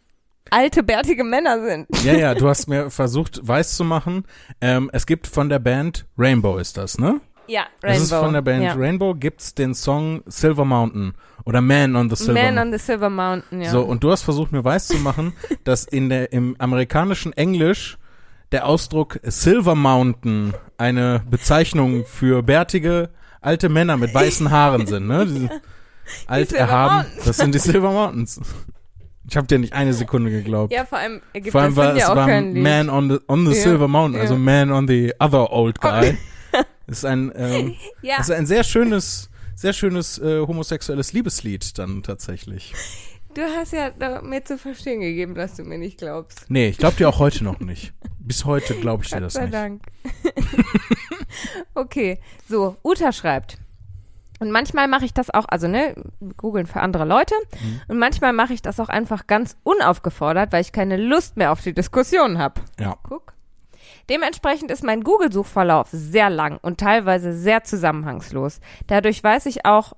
alte, bärtige Männer sind. Ja, ja, du hast mir versucht, weiß zu machen. Ähm, es gibt von der Band Rainbow ist das, ne? Ja, Das ist von der Band ja. Rainbow, gibt's den Song Silver Mountain oder Man on the Silver Man Mountain. on the Silver Mountain, ja. So, und du hast versucht, mir weiß zu machen, dass in der, im amerikanischen Englisch der Ausdruck Silver Mountain eine Bezeichnung für bärtige alte Männer mit weißen Haaren sind, ne? Diese alt erhaben. Das sind die Silver Mountains. Ich habe dir nicht eine Sekunde geglaubt. ja, vor allem Ägypter Vor allem war es ja war. Man on the, on the Ja, Silver Mountain, ja. also Man on the Other Old Guy. Das ist ein, ähm, ja, ist ein sehr schönes, sehr schönes äh, homosexuelles Liebeslied dann tatsächlich. du hast ja mir zu verstehen gegeben, dass du mir nicht glaubst. Nee, ich glaube dir auch heute noch nicht. Bis heute glaube ich dir Gott das sei nicht. Dank. okay, so, Uta schreibt. Und manchmal mache ich das auch, also ne, googeln für andere Leute. Mhm. Und manchmal mache ich das auch einfach ganz unaufgefordert, weil ich keine Lust mehr auf die Diskussion habe. Ja. Guck. Dementsprechend ist mein Google-Suchverlauf sehr lang und teilweise sehr zusammenhangslos. Dadurch weiß ich auch,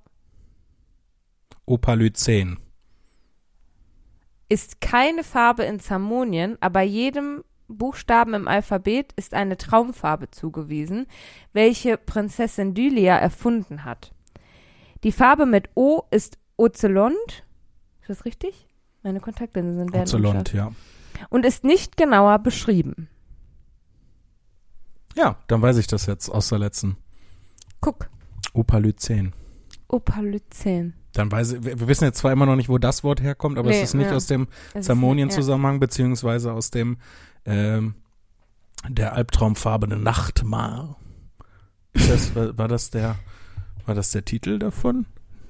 Opalycen. ist keine Farbe in Zamonien, aber jedem Buchstaben im Alphabet ist eine Traumfarbe zugewiesen, welche Prinzessin Dylia erfunden hat. Die Farbe mit O ist Ocelot. Ist das richtig? Meine Kontaktlinsen sind unscharf. ja. Und ist nicht genauer beschrieben. Ja, dann weiß ich das jetzt aus der letzten. Guck, Opalycen. Opalycen. Dann weiß ich, wir wissen jetzt zwar immer noch nicht, wo das Wort herkommt, aber Nee, es ist nicht ja. aus dem Das ist- Zamonien-Zusammenhang, beziehungsweise aus dem ähm, der albtraumfarbene Nachtmar. Ist das, war, war das der, war das der Titel davon?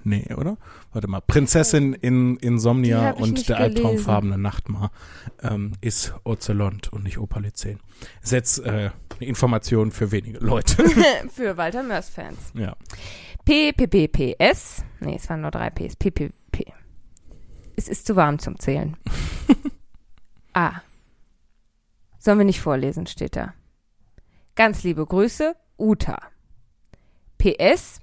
Nee, oder? Warte mal. Prinzessin in Insomnia und der gelesen. albtraumfarbene Nachtmar ähm, ist Ocelot und nicht Opalycen. Ist jetzt äh, eine Information für wenige Leute. Für Walter Mörs-Fans. ja. PPPPS. Nee, es waren nur drei Ps. PPP. Es ist zu warm zum Zählen. ah. Sollen wir nicht vorlesen, steht da. Ganz liebe Grüße, Uta. PS.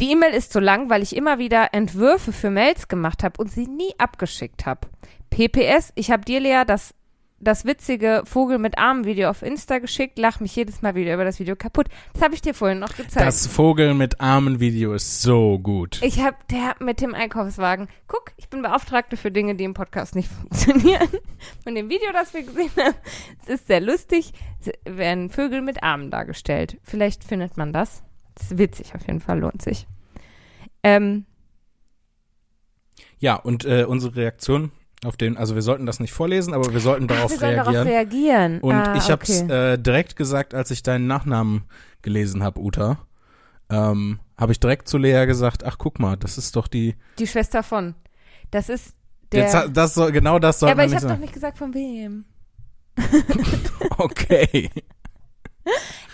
Die E-Mail ist so lang, weil ich immer wieder Entwürfe für Mails gemacht habe und sie nie abgeschickt habe. PPS. Ich habe dir, Lea, das, das witzige Vogel mit Armen-Video auf Insta geschickt, lach mich jedes Mal wieder über das Video kaputt. Das habe ich dir vorhin noch gezeigt. Das Vogel mit Armen-Video ist so gut. Ich hab, der mit dem Einkaufswagen. Guck, ich bin Beauftragte für Dinge, die im Podcast nicht funktionieren. Von dem Video, das wir gesehen haben, es ist sehr lustig, es werden Vögel mit Armen dargestellt. Vielleicht findet man das. Ist witzig, auf jeden Fall lohnt sich. Ähm, Ja, und äh, unsere Reaktion auf den, also wir sollten das nicht vorlesen, aber wir sollten darauf wir sollen reagieren. darauf reagieren. und ah, ich okay. äh, direkt gesagt, als ich deinen Nachnamen gelesen habe, Uta. Ähm, habe ich direkt zu Lea gesagt, ach guck mal, das ist doch die. Die Schwester von. Das ist der. Jetzt, das soll, genau das soll ja, aber ich habe doch nicht gesagt, von wem. Okay.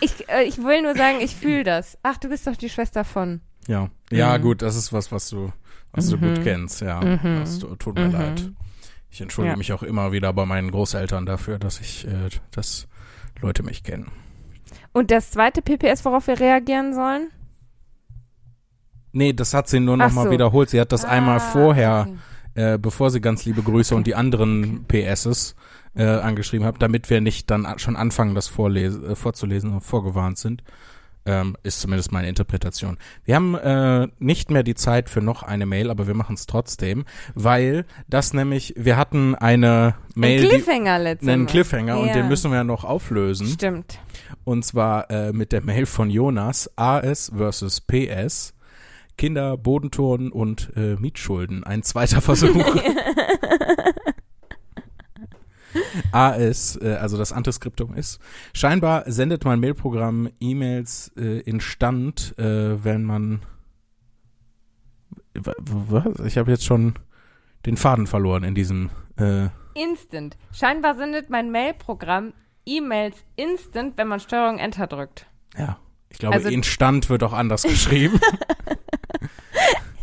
Ich, äh, ich will nur sagen, ich fühle das. Ach, du bist doch die Schwester von. Ja. Ja, Mhm. gut, das ist was, was du, was du Mhm. gut kennst, ja. Mhm. Das tu- tut mir Mhm. leid. Ich entschuldige Ja. mich auch immer wieder bei meinen Großeltern dafür, dass ich, äh, dass Leute mich kennen. Und das zweite PPS, worauf wir reagieren sollen? Nee, das hat sie nur noch Ach mal so. wiederholt. Sie hat das einmal Ah, vorher, okay. äh, bevor sie ganz liebe Grüße und die anderen PSs äh, angeschrieben hat, damit wir nicht dann schon anfangen, das vorlese, äh, vorzulesen und vorgewarnt sind. Ähm, ist zumindest meine Interpretation. Wir haben äh, nicht mehr die Zeit für noch eine Mail, aber wir machen es trotzdem, weil das nämlich, wir hatten eine Mail, Ein die, Cliffhanger letztes einen. Cliffhanger und Ja. den müssen wir ja noch auflösen. Stimmt. Und zwar äh, mit der Mail von Jonas, AS versus PS, Kinder, Bodenturnen und äh, Mietschulden. Ein zweiter Versuch. AS, äh, also das Antiskriptum ist. Scheinbar sendet mein Mailprogramm E-Mails äh, in Stand, äh, wenn man. Wa- Was? Ich habe jetzt schon den Faden verloren in diesem. Äh, Instant. Scheinbar sendet mein Mailprogramm E-Mails instant, wenn man Steuerung Enter drückt. ja, ich glaube, Also- in Stand wird auch anders geschrieben.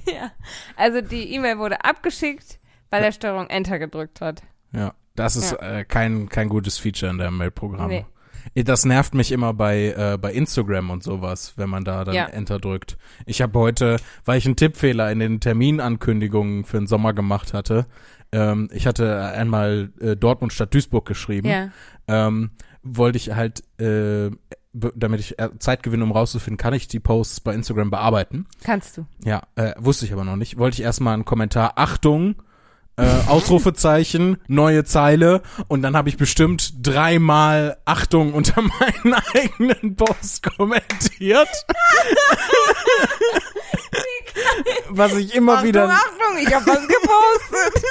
ja. Also die E-Mail wurde abgeschickt, weil er Steuerung Enter gedrückt hat. Ja, das ist äh, kein, kein gutes Feature in deinem Mail-Programm. Nee. Eh, Das nervt mich immer bei, äh, bei Instagram und sowas, wenn man da dann Ja. Enter drückt. Ich habe heute, weil ich einen Tippfehler in den Terminankündigungen für den Sommer gemacht hatte, ähm, ich hatte einmal äh, Dortmund statt Duisburg geschrieben, Ja. ähm, wollte ich halt, äh, damit ich äh, Zeit gewinne, um rauszufinden, kann ich die Posts bei Instagram bearbeiten. Kannst du. Ja, äh, wusste ich aber noch nicht. Wollte ich erstmal einen Kommentar, Achtung, äh, Ausrufezeichen, neue Zeile und dann habe ich bestimmt dreimal Achtung unter meinen eigenen Post kommentiert. Was ich immer wieder, Achtung, ich hab was gepostet.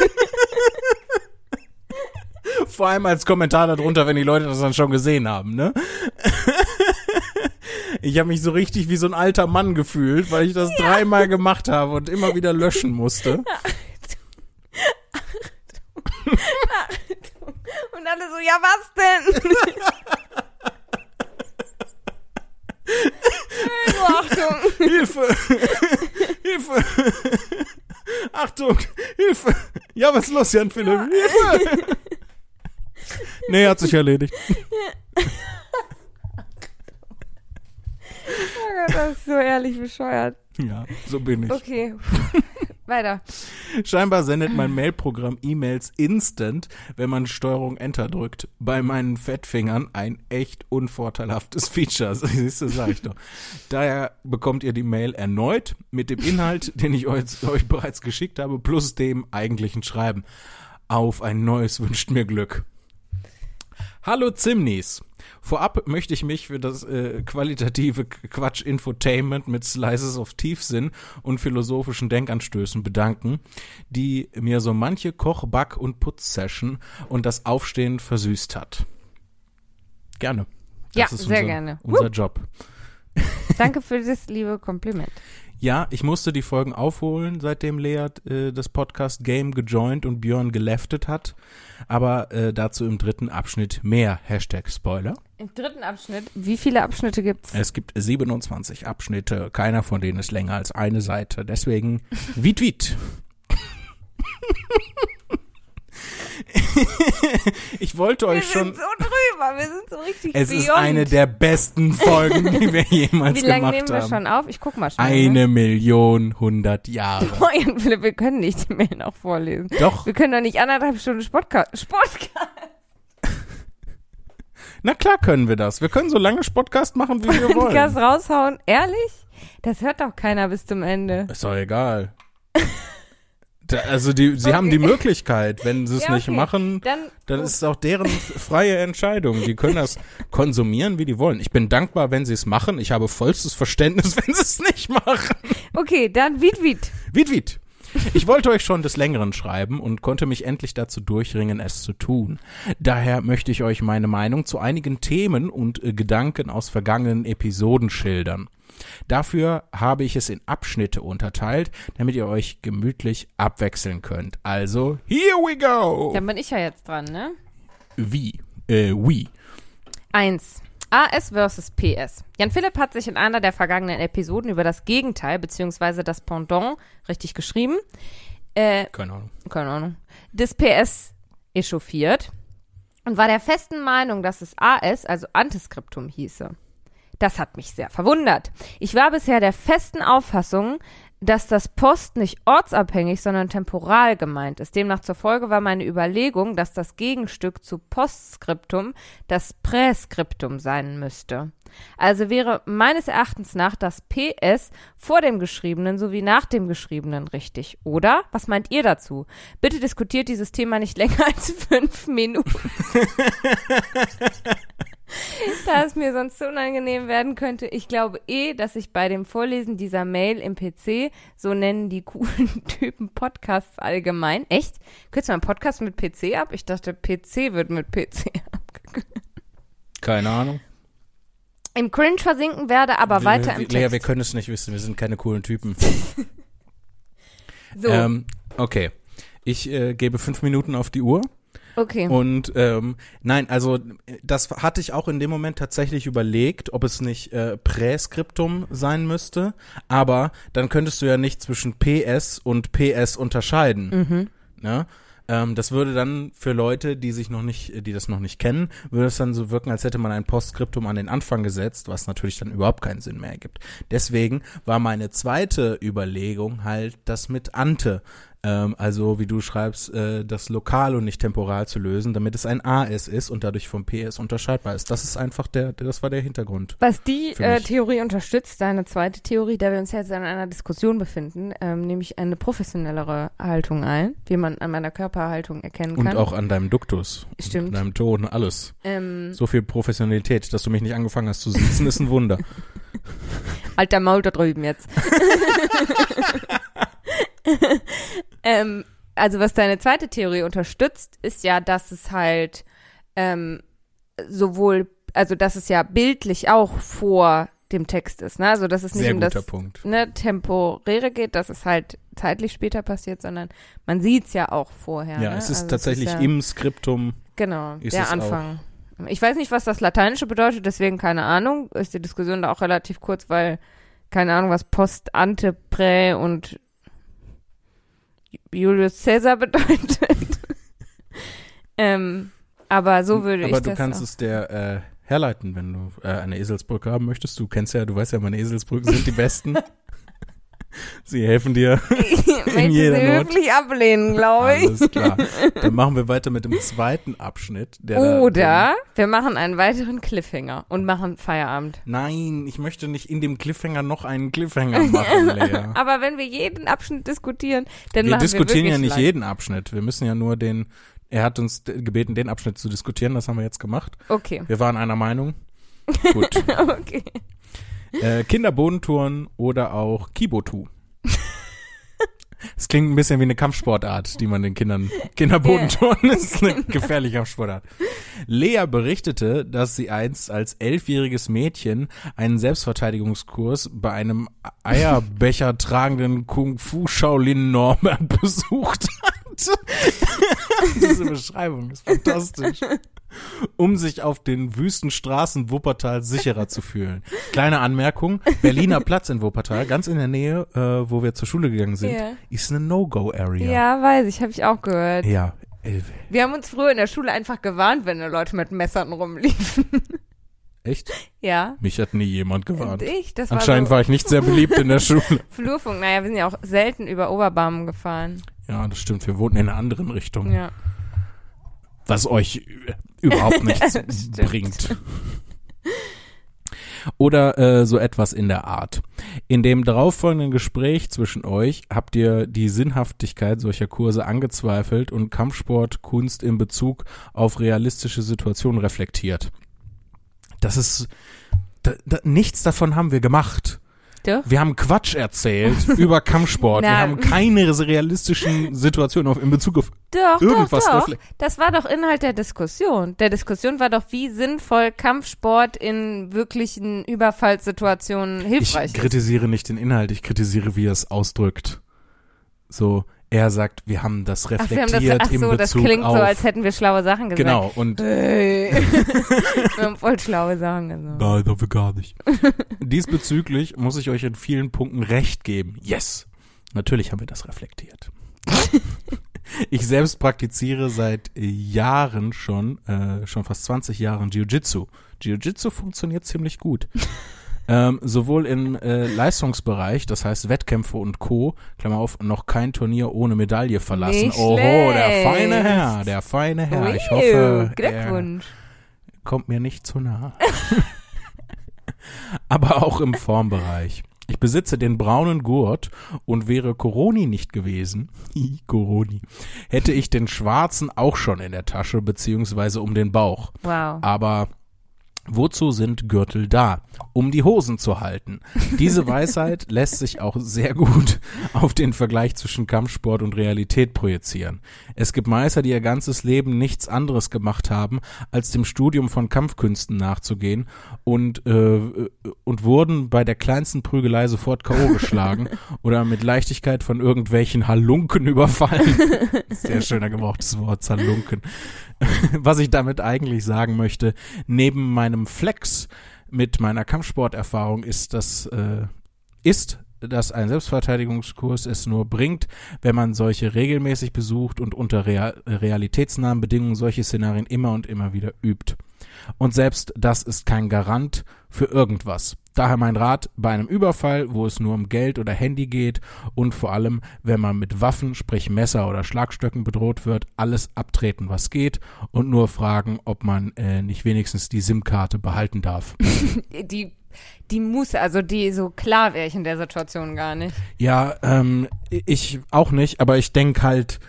vor allem als Kommentar darunter, wenn die Leute das dann schon gesehen haben, ne? Ich habe mich so richtig wie so ein alter Mann gefühlt, weil ich das dreimal gemacht habe und immer wieder löschen musste. Und alle so, ja, was denn? Nur Achtung. Hilfe. Hilfe. Achtung. Hilfe. Ja, was ist los, Jan Philipp? Ja. Hilfe. Nee, hat sich erledigt. Ja. Oh Gott, das ist so ehrlich bescheuert. Ja, so bin ich. Okay. Weiter. Scheinbar sendet mein Mailprogramm E-Mails instant, wenn man Steuerung Enter drückt. Bei meinen Fettfingern ein echt unvorteilhaftes Feature. Siehst du, sag ich doch. Daher bekommt ihr die Mail erneut mit dem Inhalt, den ich euch, euch bereits geschickt habe, plus dem eigentlichen Schreiben. Auf ein neues wünscht mir Glück. Hallo Zimnis. Vorab möchte ich mich für das äh, qualitative Quatsch-Infotainment mit Slices of Tiefsinn und philosophischen Denkanstößen bedanken, die mir so manche Koch-, Back- und Putzsession und das Aufstehen versüßt hat. Gerne. Ja, Das ist sehr unser, gerne. Unser Job. Danke für das liebe Kompliment. Ja, ich musste die Folgen aufholen, seitdem Lea äh, das Podcast Game gejoint und Björn geleftet hat. Aber äh, dazu im dritten Abschnitt mehr. Hashtag Spoiler. Im dritten Abschnitt, wie viele Abschnitte gibt's? Es gibt 27 Abschnitte, keiner von denen ist länger als eine Seite. Deswegen Wiet Wiet. ich wollte Wir euch schon. sind so drüber, wir sind so richtig Es ist beyond. eine der besten Folgen, die wir jemals Wie lange gemacht nehmen wir haben. schon auf? Ich guck mal schnell. ne? Eine Million hundert Jahre. Jan Philipp, wir können nicht die Mail noch vorlesen. Doch, Wir können doch nicht anderthalb Stunden Sportcast. Sportcast. Na klar können wir das. Wir können so lange Podcast machen, wie wir wollen. Podcast raushauen. Ehrlich? Das hört doch keiner bis zum Ende. Ist doch egal. Da, also die, sie haben die Möglichkeit, wenn sie es Ja, nicht okay. machen, Dann, dann ist es auch deren freie Entscheidung. Die können das konsumieren, wie die wollen. Ich bin dankbar, wenn sie es machen. Ich habe vollstes Verständnis, wenn sie es nicht machen. okay, dann Wied Wied. Wied, wied. Ich wollte euch schon des Längeren schreiben und konnte mich endlich dazu durchringen, es zu tun. Daher möchte ich euch meine Meinung zu einigen Themen und äh, Gedanken aus vergangenen Episoden schildern. Dafür habe ich es in Abschnitte unterteilt, damit ihr euch gemütlich abwechseln könnt. Also, here we go! Dann bin ich ja jetzt dran, ne? Wie? Äh, wie? Eins. AS versus PS. Jan Philipp hat sich in einer der vergangenen Episoden über das Gegenteil beziehungsweise das Pendant, richtig geschrieben, äh, Keine Ahnung. keine Ahnung, des PS echauffiert und war der festen Meinung, dass es AS, also Antiskriptum hieße. Das hat mich sehr verwundert. Ich war bisher der festen Auffassung, dass das Post nicht ortsabhängig, sondern temporal gemeint ist. Demnach zur Folge war meine Überlegung, dass das Gegenstück zu Postskriptum das Präskriptum sein müsste. Also wäre meines Erachtens nach das PS vor dem Geschriebenen sowie nach dem Geschriebenen richtig, oder? Was meint ihr dazu? Bitte diskutiert dieses Thema nicht länger als fünf Minuten. da es mir sonst zu unangenehm werden könnte. Ich glaube eh, dass ich bei dem Vorlesen dieser Mail im PC, so nennen die coolen Typen Podcasts allgemein. Echt? Kürzt man einen Podcast mit PC ab? Ich dachte, PC wird mit PC ab. Keine Ahnung. Im Cringe versinken werde, aber Wir- weiter wir, im Lea, wir Text. können es nicht wissen. Wir sind keine coolen Typen. So, Ähm, okay. Ich äh, gebe fünf Minuten auf die Uhr. Okay. Und ähm, nein, also das hatte ich auch in dem Moment tatsächlich überlegt, ob es nicht äh, Präskriptum sein müsste. Aber dann könntest du ja nicht zwischen PS und PS unterscheiden. Mhm. Ne? Ähm, das würde dann für Leute, die sich noch nicht, die das noch nicht kennen, würde es dann so wirken, als hätte man ein Postskriptum an den Anfang gesetzt, was natürlich dann überhaupt keinen Sinn mehr ergibt. Deswegen war meine zweite Überlegung halt das mit Ante. Ähm, also wie du schreibst, äh, das lokal und nicht temporal zu lösen, damit es ein AS ist und dadurch vom PS unterscheidbar ist. Das ist einfach der, das war der Hintergrund. Was die äh. Theorie unterstützt, deine zweite Theorie, da wir uns jetzt in einer Diskussion befinden, ähm, nehme ich eine professionellere Haltung ein, wie man an meiner Körperhaltung erkennen Und kann. auch an deinem Duktus. Stimmt. An deinem Ton, alles. ähm, So viel Professionalität, dass du mich nicht angefangen hast zu sitzen, ist ein Wunder. Alter Maul da drüben jetzt. ähm, also was deine zweite Theorie unterstützt, ist ja, dass es halt ähm, sowohl, also dass es ja bildlich auch vor dem Text ist, ne? Also dass es nicht Sehr um das Punkt. ne, Temporäre geht, dass es halt zeitlich später passiert, sondern man sieht's ja auch vorher. Ja, ne? es ist Also tatsächlich ja, im Skriptum. Genau, ist der es auch. Anfang. Ich weiß nicht, was das Lateinische bedeutet, deswegen keine Ahnung. Ist die Diskussion da auch relativ kurz, weil keine Ahnung, was Post, Ante, Prä und Julius Caesar bedeutet. ähm, aber so würde Aber ich du das kannst auch. es der, äh, herleiten, wenn du äh, eine Eselsbrücke haben möchtest. Du kennst ja, du weißt ja, meine Eselsbrücken sind die besten. Sie helfen dir Ich möchte sie Not. höflich ablehnen, glaube ich. Alles klar. Dann machen wir weiter mit dem zweiten Abschnitt. Oder wir machen einen weiteren Cliffhanger und machen Feierabend. Nein, ich möchte nicht in dem Cliffhanger noch einen Cliffhanger machen, Lea. Aber wenn wir jeden Abschnitt diskutieren, dann Wir machen diskutieren wir ja wirklich nicht lang. jeden Abschnitt. Wir müssen ja nur den, er hat uns gebeten, den Abschnitt zu diskutieren. Das haben wir jetzt gemacht. Okay, Wir waren einer Meinung. Gut. okay. Äh, Kinderbodentouren oder auch Kibotu. Es klingt ein bisschen wie eine Kampfsportart, die man den Kindern. Kinderbodentouren ist eine gefährliche Kampfsportart. Lea berichtete, dass sie einst als elfjähriges Mädchen einen Selbstverteidigungskurs bei einem Eierbecher tragenden Kung-Fu-Shaolin Norbert besucht hat. Diese Beschreibung ist fantastisch. Um sich auf den wüsten Straßen Wuppertal sicherer zu fühlen. Kleine Anmerkung, Berliner Platz in Wuppertal, ganz in der Nähe, äh, wo wir zur Schule gegangen sind, Ja. ist eine No-Go-Area. Ja, weiß ich, habe ich auch gehört. Ja. äh, Wir haben uns früher in der Schule einfach gewarnt, wenn da Leute mit Messern rumliefen. Echt? ja. Mich hat nie jemand Und gewarnt. ich, das Anscheinend war war ich nicht sehr beliebt in der Schule. so Flurfunk. Naja, wir sind ja auch selten über Oberbarmen gefahren. Ja, das stimmt. Wir wohnten in einer anderen Richtung, Ja. Was euch überhaupt nichts bringt. Oder äh, so etwas in der Art. In dem darauffolgenden Gespräch zwischen euch habt ihr die Sinnhaftigkeit solcher Kurse angezweifelt und Kampfsportkunst in Bezug auf realistische Situationen reflektiert. Das ist, da, da, nichts davon haben wir gemacht. Doch. Wir haben Quatsch erzählt über Kampfsport. Wir haben keine realistischen Situationen auf, in Bezug auf Doch, irgendwas doch, doch. Das war doch Inhalt der Diskussion. Der Diskussion war doch, wie sinnvoll Kampfsport in wirklichen Überfallssituationen Ich hilfreich ist. kritisiere nicht den Inhalt, ich kritisiere, wie er es ausdrückt. So, er sagt, wir haben das Ach, wir reflektiert haben das, ach so, das Bezug klingt auf. so, als hätten wir schlaue Sachen gesagt. genau, und Hey. wir haben voll schlaue Sachen gesagt. Nein, haben wir gar nicht. Diesbezüglich muss ich euch in vielen Punkten recht geben. Yes. Natürlich haben wir das reflektiert. ich selbst praktiziere seit Jahren schon, äh, schon fast 20 Jahren Jiu-Jitsu. Jiu-Jitsu funktioniert ziemlich gut. Ähm, sowohl im äh, Leistungsbereich, das heißt Wettkämpfe und Co., Klammer auf, noch kein Turnier ohne Medaille verlassen. Nicht Oho, der feine Herr, der feine Herr. Ich hoffe, er Glückwunsch. kommt mir nicht zu nah. Aber auch im Formbereich. Ich besitze den braunen Gurt und wäre Coroni nicht gewesen, Coroni, hätte ich den schwarzen auch schon in der Tasche beziehungsweise um den Bauch. Wow. Aber wozu sind Gürtel da? Um die Hosen zu halten. Diese Weisheit lässt sich auch sehr gut auf den Vergleich zwischen Kampfsport und Realität projizieren. Es gibt Meister, die ihr ganzes Leben nichts anderes gemacht haben, als dem Studium von Kampfkünsten nachzugehen und, äh, und wurden bei der kleinsten Prügelei sofort K.O. geschlagen oder mit Leichtigkeit von irgendwelchen Halunken überfallen. Sehr schöner gebrauchtes Wort, Halunken. Was ich damit eigentlich sagen möchte, neben meinem Flex mit meiner Kampfsporterfahrung ist das, äh, ist, dass ein Selbstverteidigungskurs es nur bringt, wenn man solche regelmäßig besucht und unter real, realitätsnahen Bedingungen solche Szenarien immer und immer wieder übt. Und selbst das ist kein Garant für irgendwas. Daher mein Rat bei einem Überfall, wo es nur um Geld oder Handy geht und vor allem, wenn man mit Waffen, sprich Messer oder Schlagstöcken bedroht wird, alles abtreten, was geht und nur fragen, ob man äh, nicht wenigstens die SIM-Karte behalten darf. Die, die muss, also die, so klar wäre ich in der Situation gar nicht. Ja, ähm, ich auch nicht, aber ich denk halt,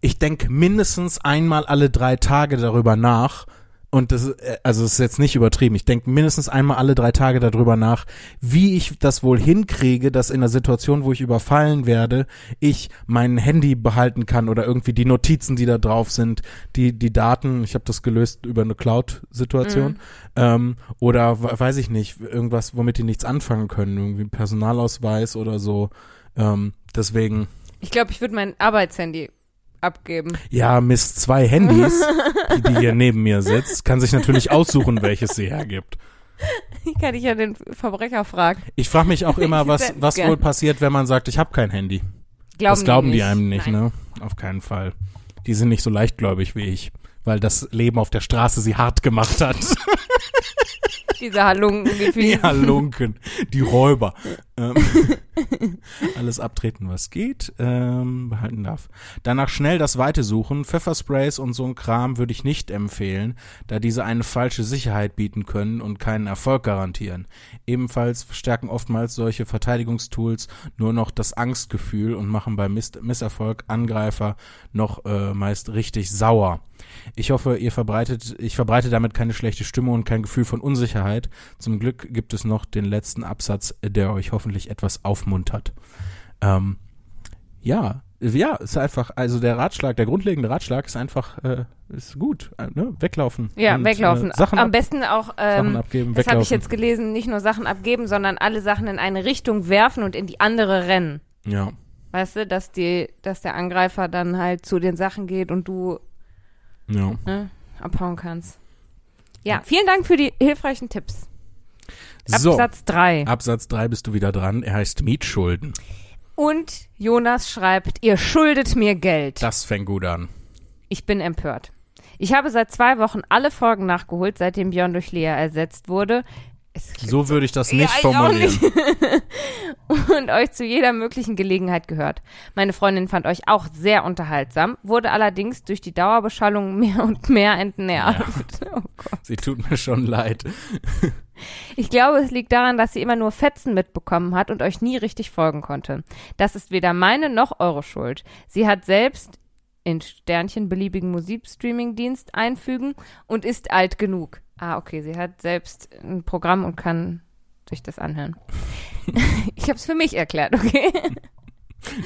ich denk mindestens einmal alle drei Tage darüber nach. Und das, ist, äh, also es ist jetzt nicht übertrieben. Ich denke mindestens einmal alle drei Tage darüber nach, wie ich das wohl hinkriege, dass in der Situation, wo ich überfallen werde, ich mein Handy behalten kann oder irgendwie die Notizen, die da drauf sind, die die Daten. Ich habe das gelöst über eine Cloud-Situation Mhm. ähm, oder we- weiß ich nicht irgendwas, womit die nichts anfangen können, irgendwie ein Personalausweis oder so. Ähm, deswegen Ich glaube, ich würde mein Arbeitshandy abgeben. ja, Miss zwei Handys, die, die hier neben mir sitzt, kann sich natürlich aussuchen, welches sie hergibt. Ich kann ich ja den Verbrecher fragen. Ich frage mich auch immer, was, was wohl passiert, wenn man sagt, ich habe kein Handy. Glauben das glauben die, nicht. einem nicht, Nein. ne? Auf keinen Fall. Die sind nicht so leichtgläubig wie ich. Weil das Leben auf der Straße sie hart gemacht hat. Diese Halunken, die Halunken, die Räuber. Ähm, alles abtreten, was geht, ähm, behalten darf. Danach schnell das Weite suchen. Pfeffersprays und so ein Kram würde ich nicht empfehlen, da diese eine falsche Sicherheit bieten können und keinen Erfolg garantieren. Ebenfalls verstärken oftmals solche Verteidigungstools nur noch das Angstgefühl und machen bei Miss Misserfolg Angreifer noch äh, meist richtig sauer. Ich hoffe, ihr verbreitet, ich verbreite damit keine schlechte Stimmung und kein Gefühl von Unsicherheit. Zum Glück gibt es noch den letzten Absatz, der euch hoffentlich etwas aufmuntert. Ähm, ja, ja, ist einfach, also der Ratschlag, der grundlegende Ratschlag ist einfach, äh, ist gut, äh, ne? weglaufen. Ja, und, weglaufen. Äh, Sachen Am ab, besten auch, ähm, Sachen abgeben, das habe ich jetzt gelesen, nicht nur Sachen abgeben, sondern alle Sachen in eine Richtung werfen und in die andere rennen. Ja, Weißt du, dass die, dass der Angreifer dann halt zu den Sachen geht und du ja. ne, abhauen kannst. Ja, vielen Dank für die hilfreichen Tipps. So, Absatz 3. Absatz 3 bist du wieder dran. Er heißt Mietschulden. Und Jonas schreibt, ihr schuldet mir Geld. Das fängt gut an. Ich bin empört. Ich habe seit zwei Wochen alle Folgen nachgeholt, seitdem Björn durch Lea ersetzt wurde. So würde ich das Ja, nicht ich auch formulieren. und euch zu jeder möglichen Gelegenheit gehört. Meine Freundin fand euch auch sehr unterhaltsam, wurde allerdings durch die Dauerbeschallung mehr und mehr entnervt. Oh Gott. Sie tut mir schon leid. Ich glaube, es liegt daran, dass sie immer nur Fetzen mitbekommen hat und euch nie richtig folgen konnte. Das ist weder meine noch eure Schuld. Sie hat selbst in Sternchen beliebigen Musikstreaming-Dienst einfügen und ist alt genug. Ah, okay, sie hat selbst ein Programm und kann sich das anhören. ich habe es für mich erklärt, okay?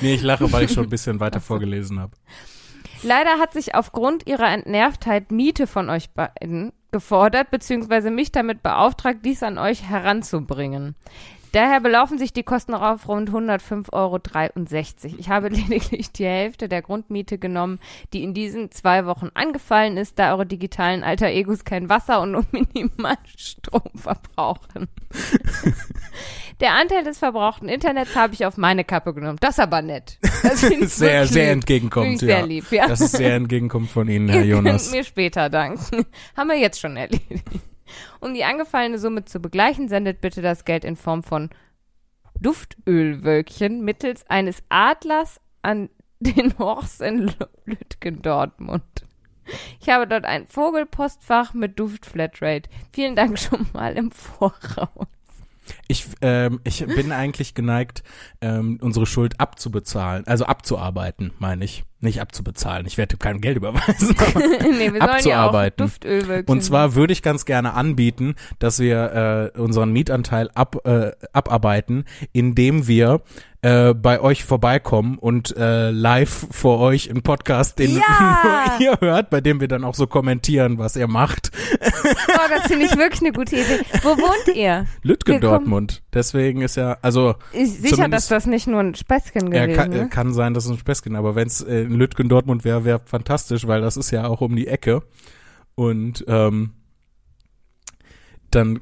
Nee, ich lache, weil ich schon ein bisschen weiter vorgelesen habe. Leider hat sich aufgrund ihrer Entnervtheit Miete von euch beiden gefordert, beziehungsweise mich damit beauftragt, dies an euch heranzubringen. Daher belaufen sich die Kosten auf rund 105,63 Euro. Ich habe lediglich die Hälfte der Grundmiete genommen, die in diesen zwei Wochen angefallen ist, da eure digitalen Alter Egos kein Wasser und nur minimal Strom verbrauchen. Der Anteil des verbrauchten Internets habe ich auf meine Kappe genommen. Das ist aber nett. Das ich Sehr, sehr lieb. entgegenkommt, ja. sehr lieb, ja. Das ist sehr entgegenkommt von Ihnen, Herr Ihr Jonas. könnt mir später danken. Haben wir jetzt schon erledigt. Um die angefallene Summe zu begleichen, sendet bitte das Geld in Form von Duftölwölkchen mittels eines Adlers an den Horst in Lütgen Dortmund. Ich habe dort ein Vogelpostfach mit Duftflatrate. Vielen Dank schon mal im Voraus. Ich, ähm, ich bin eigentlich geneigt, ähm, unsere Schuld abzubezahlen, also abzuarbeiten, meine ich. Nicht abzubezahlen. Ich werde kein Geld überweisen. Aber nee, wir sollen ja Abzuarbeiten. Duftölwölkchen. Und zwar würde ich ganz gerne anbieten, dass wir äh, unseren Mietanteil ab, äh, abarbeiten, indem wir äh, bei euch vorbeikommen und äh, live vor euch einen Podcast, den Ja! ihr hört, bei dem wir dann auch so kommentieren, was ihr macht. Oh, das finde ich wirklich eine gute Idee. Wo wohnt ihr? Kommen- Dortmund. Deswegen ist ja, also Ist sicher, dass das nicht nur ein Späßchen gewesen kann, ist. äh, kann sein, dass es ein Späßchen, aber wenn es äh, in Lütgen Dortmund wäre, wäre fantastisch, weil das ist ja auch um die Ecke. Und ähm, dann,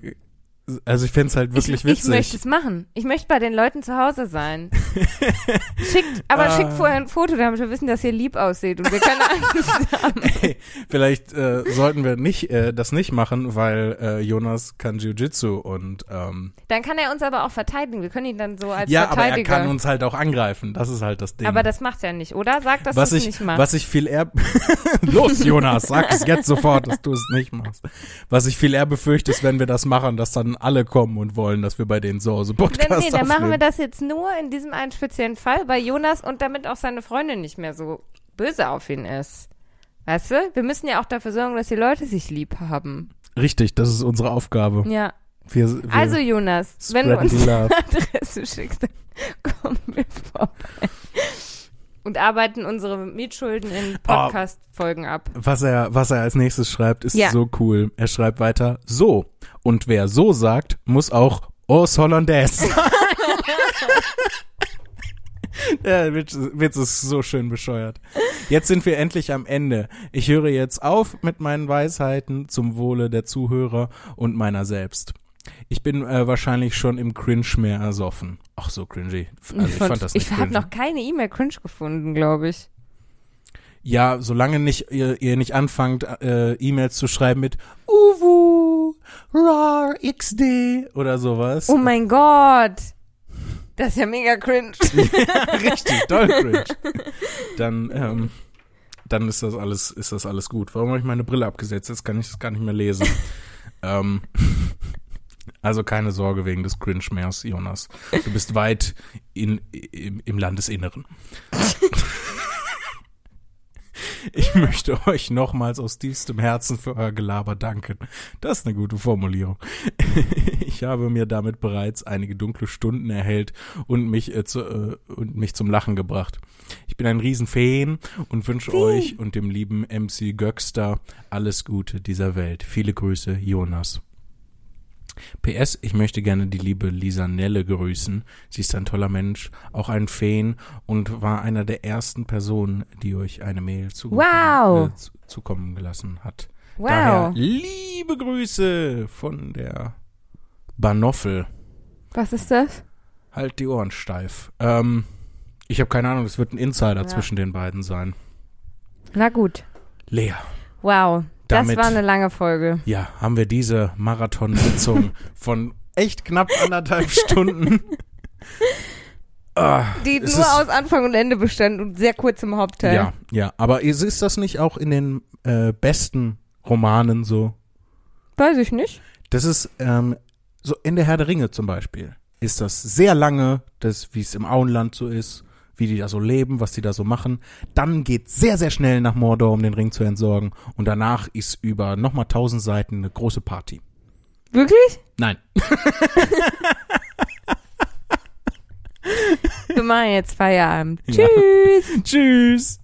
also ich fände es halt wirklich ich, witzig. Ich möchte es machen. Ich möchte bei den Leuten zu Hause sein. schickt, aber Ah. schickt vorher ein Foto, damit wir wissen, dass ihr lieb aussieht und wir keine Angst haben. Hey, vielleicht äh, sollten wir nicht äh, das nicht machen, weil äh, Jonas kann Jiu-Jitsu und ähm, Dann kann er uns aber auch verteidigen. Wir können ihn dann so als ja, aber er Verteidiger. kann uns halt auch angreifen. Das ist halt das Ding. aber das macht er nicht, oder? Sag, dass du es ich, nicht machst. was ich viel eher, los Jonas, sag es jetzt sofort, dass du es nicht machst. Was ich viel eher befürchte, ist, wenn wir das machen, dass dann alle kommen und wollen, dass wir bei denen zu Hause Podcast Dann, nee, dann machen wir aufnehmen. das jetzt nur in diesem einen speziellen Fall bei Jonas und damit auch seine Freundin nicht mehr so böse auf ihn ist. Weißt du? Wir müssen ja auch dafür sorgen, dass die Leute sich lieb haben. Richtig, das ist unsere Aufgabe. Ja. Wir, wir Also Jonas, wenn du uns eine Adresse schickst, dann kommen wir vorbei. Und arbeiten unsere Mietschulden in Podcast-Folgen ab. Was er, was er als nächstes schreibt, ist Ja. so cool. Er schreibt weiter, so. Und wer so sagt, muss auch Os Hollandaise. Der Witz, Witz ist so schön bescheuert. Jetzt sind wir endlich am Ende. Ich höre jetzt auf mit meinen Weisheiten zum Wohle der Zuhörer und meiner selbst. Ich bin äh, wahrscheinlich schon im Cringe mehr ersoffen. Ach so cringy. Also ich fand das nicht ich habe noch keine E-Mail cringe gefunden, glaube ich. Ja, solange nicht ihr, ihr nicht anfangt, äh, E-Mails zu schreiben mit Uwu, rar, xd oder sowas. Oh mein Gott. Das ist ja mega cringe. Richtig, doll cringe. Dann, ähm, dann ist das alles, ist das alles gut. Warum habe ich meine Brille abgesetzt? Jetzt kann ich das gar nicht mehr lesen. ähm, also keine Sorge wegen des Cringe-Mehrs, Jonas. Du bist weit in, im, im Landesinneren. Ich möchte euch nochmals aus tiefstem Herzen für euer Gelaber danken. Das ist eine gute Formulierung. Ich habe mir damit bereits einige dunkle Stunden erhellt und mich, äh, zu, äh, und mich zum Lachen gebracht. Ich bin ein Riesenfan und wünsche euch und dem lieben MC Göxter alles Gute dieser Welt. Viele Grüße, Jonas. PS, ich möchte gerne die liebe Lisa Nelle grüßen. Sie ist ein toller Mensch, auch ein Fan und war einer der ersten Personen, die euch eine Mail zukommen, Wow. äh, zu, zukommen gelassen hat. Wow. Daher liebe Grüße von der Banoffel. Was ist das? Halt die Ohren steif. Ähm, ich habe keine Ahnung, es wird ein Insider Ja. zwischen den beiden sein. Na gut. Lea, Wow. Das Damit- war eine lange Folge. ja, haben wir diese Marathonsitzung von echt knapp anderthalb Stunden. Ah, Die nur aus Anfang und Ende bestand und sehr kurz im Hauptteil. Ja, ja, aber ist, ist das nicht auch in den äh, besten Romanen so? Weiß ich nicht. Das ist ähm, so in der Herr der Ringe zum Beispiel. Ist das sehr lange, das wie es im Auenland so ist, wie die da so leben, was die da so machen. Dann geht sehr sehr schnell nach Mordor, um den Ring zu entsorgen. Und danach ist über nochmal tausend Seiten eine große Party. Wirklich? Nein. Wir machen jetzt Feierabend. Ja. Tschüss. Tschüss.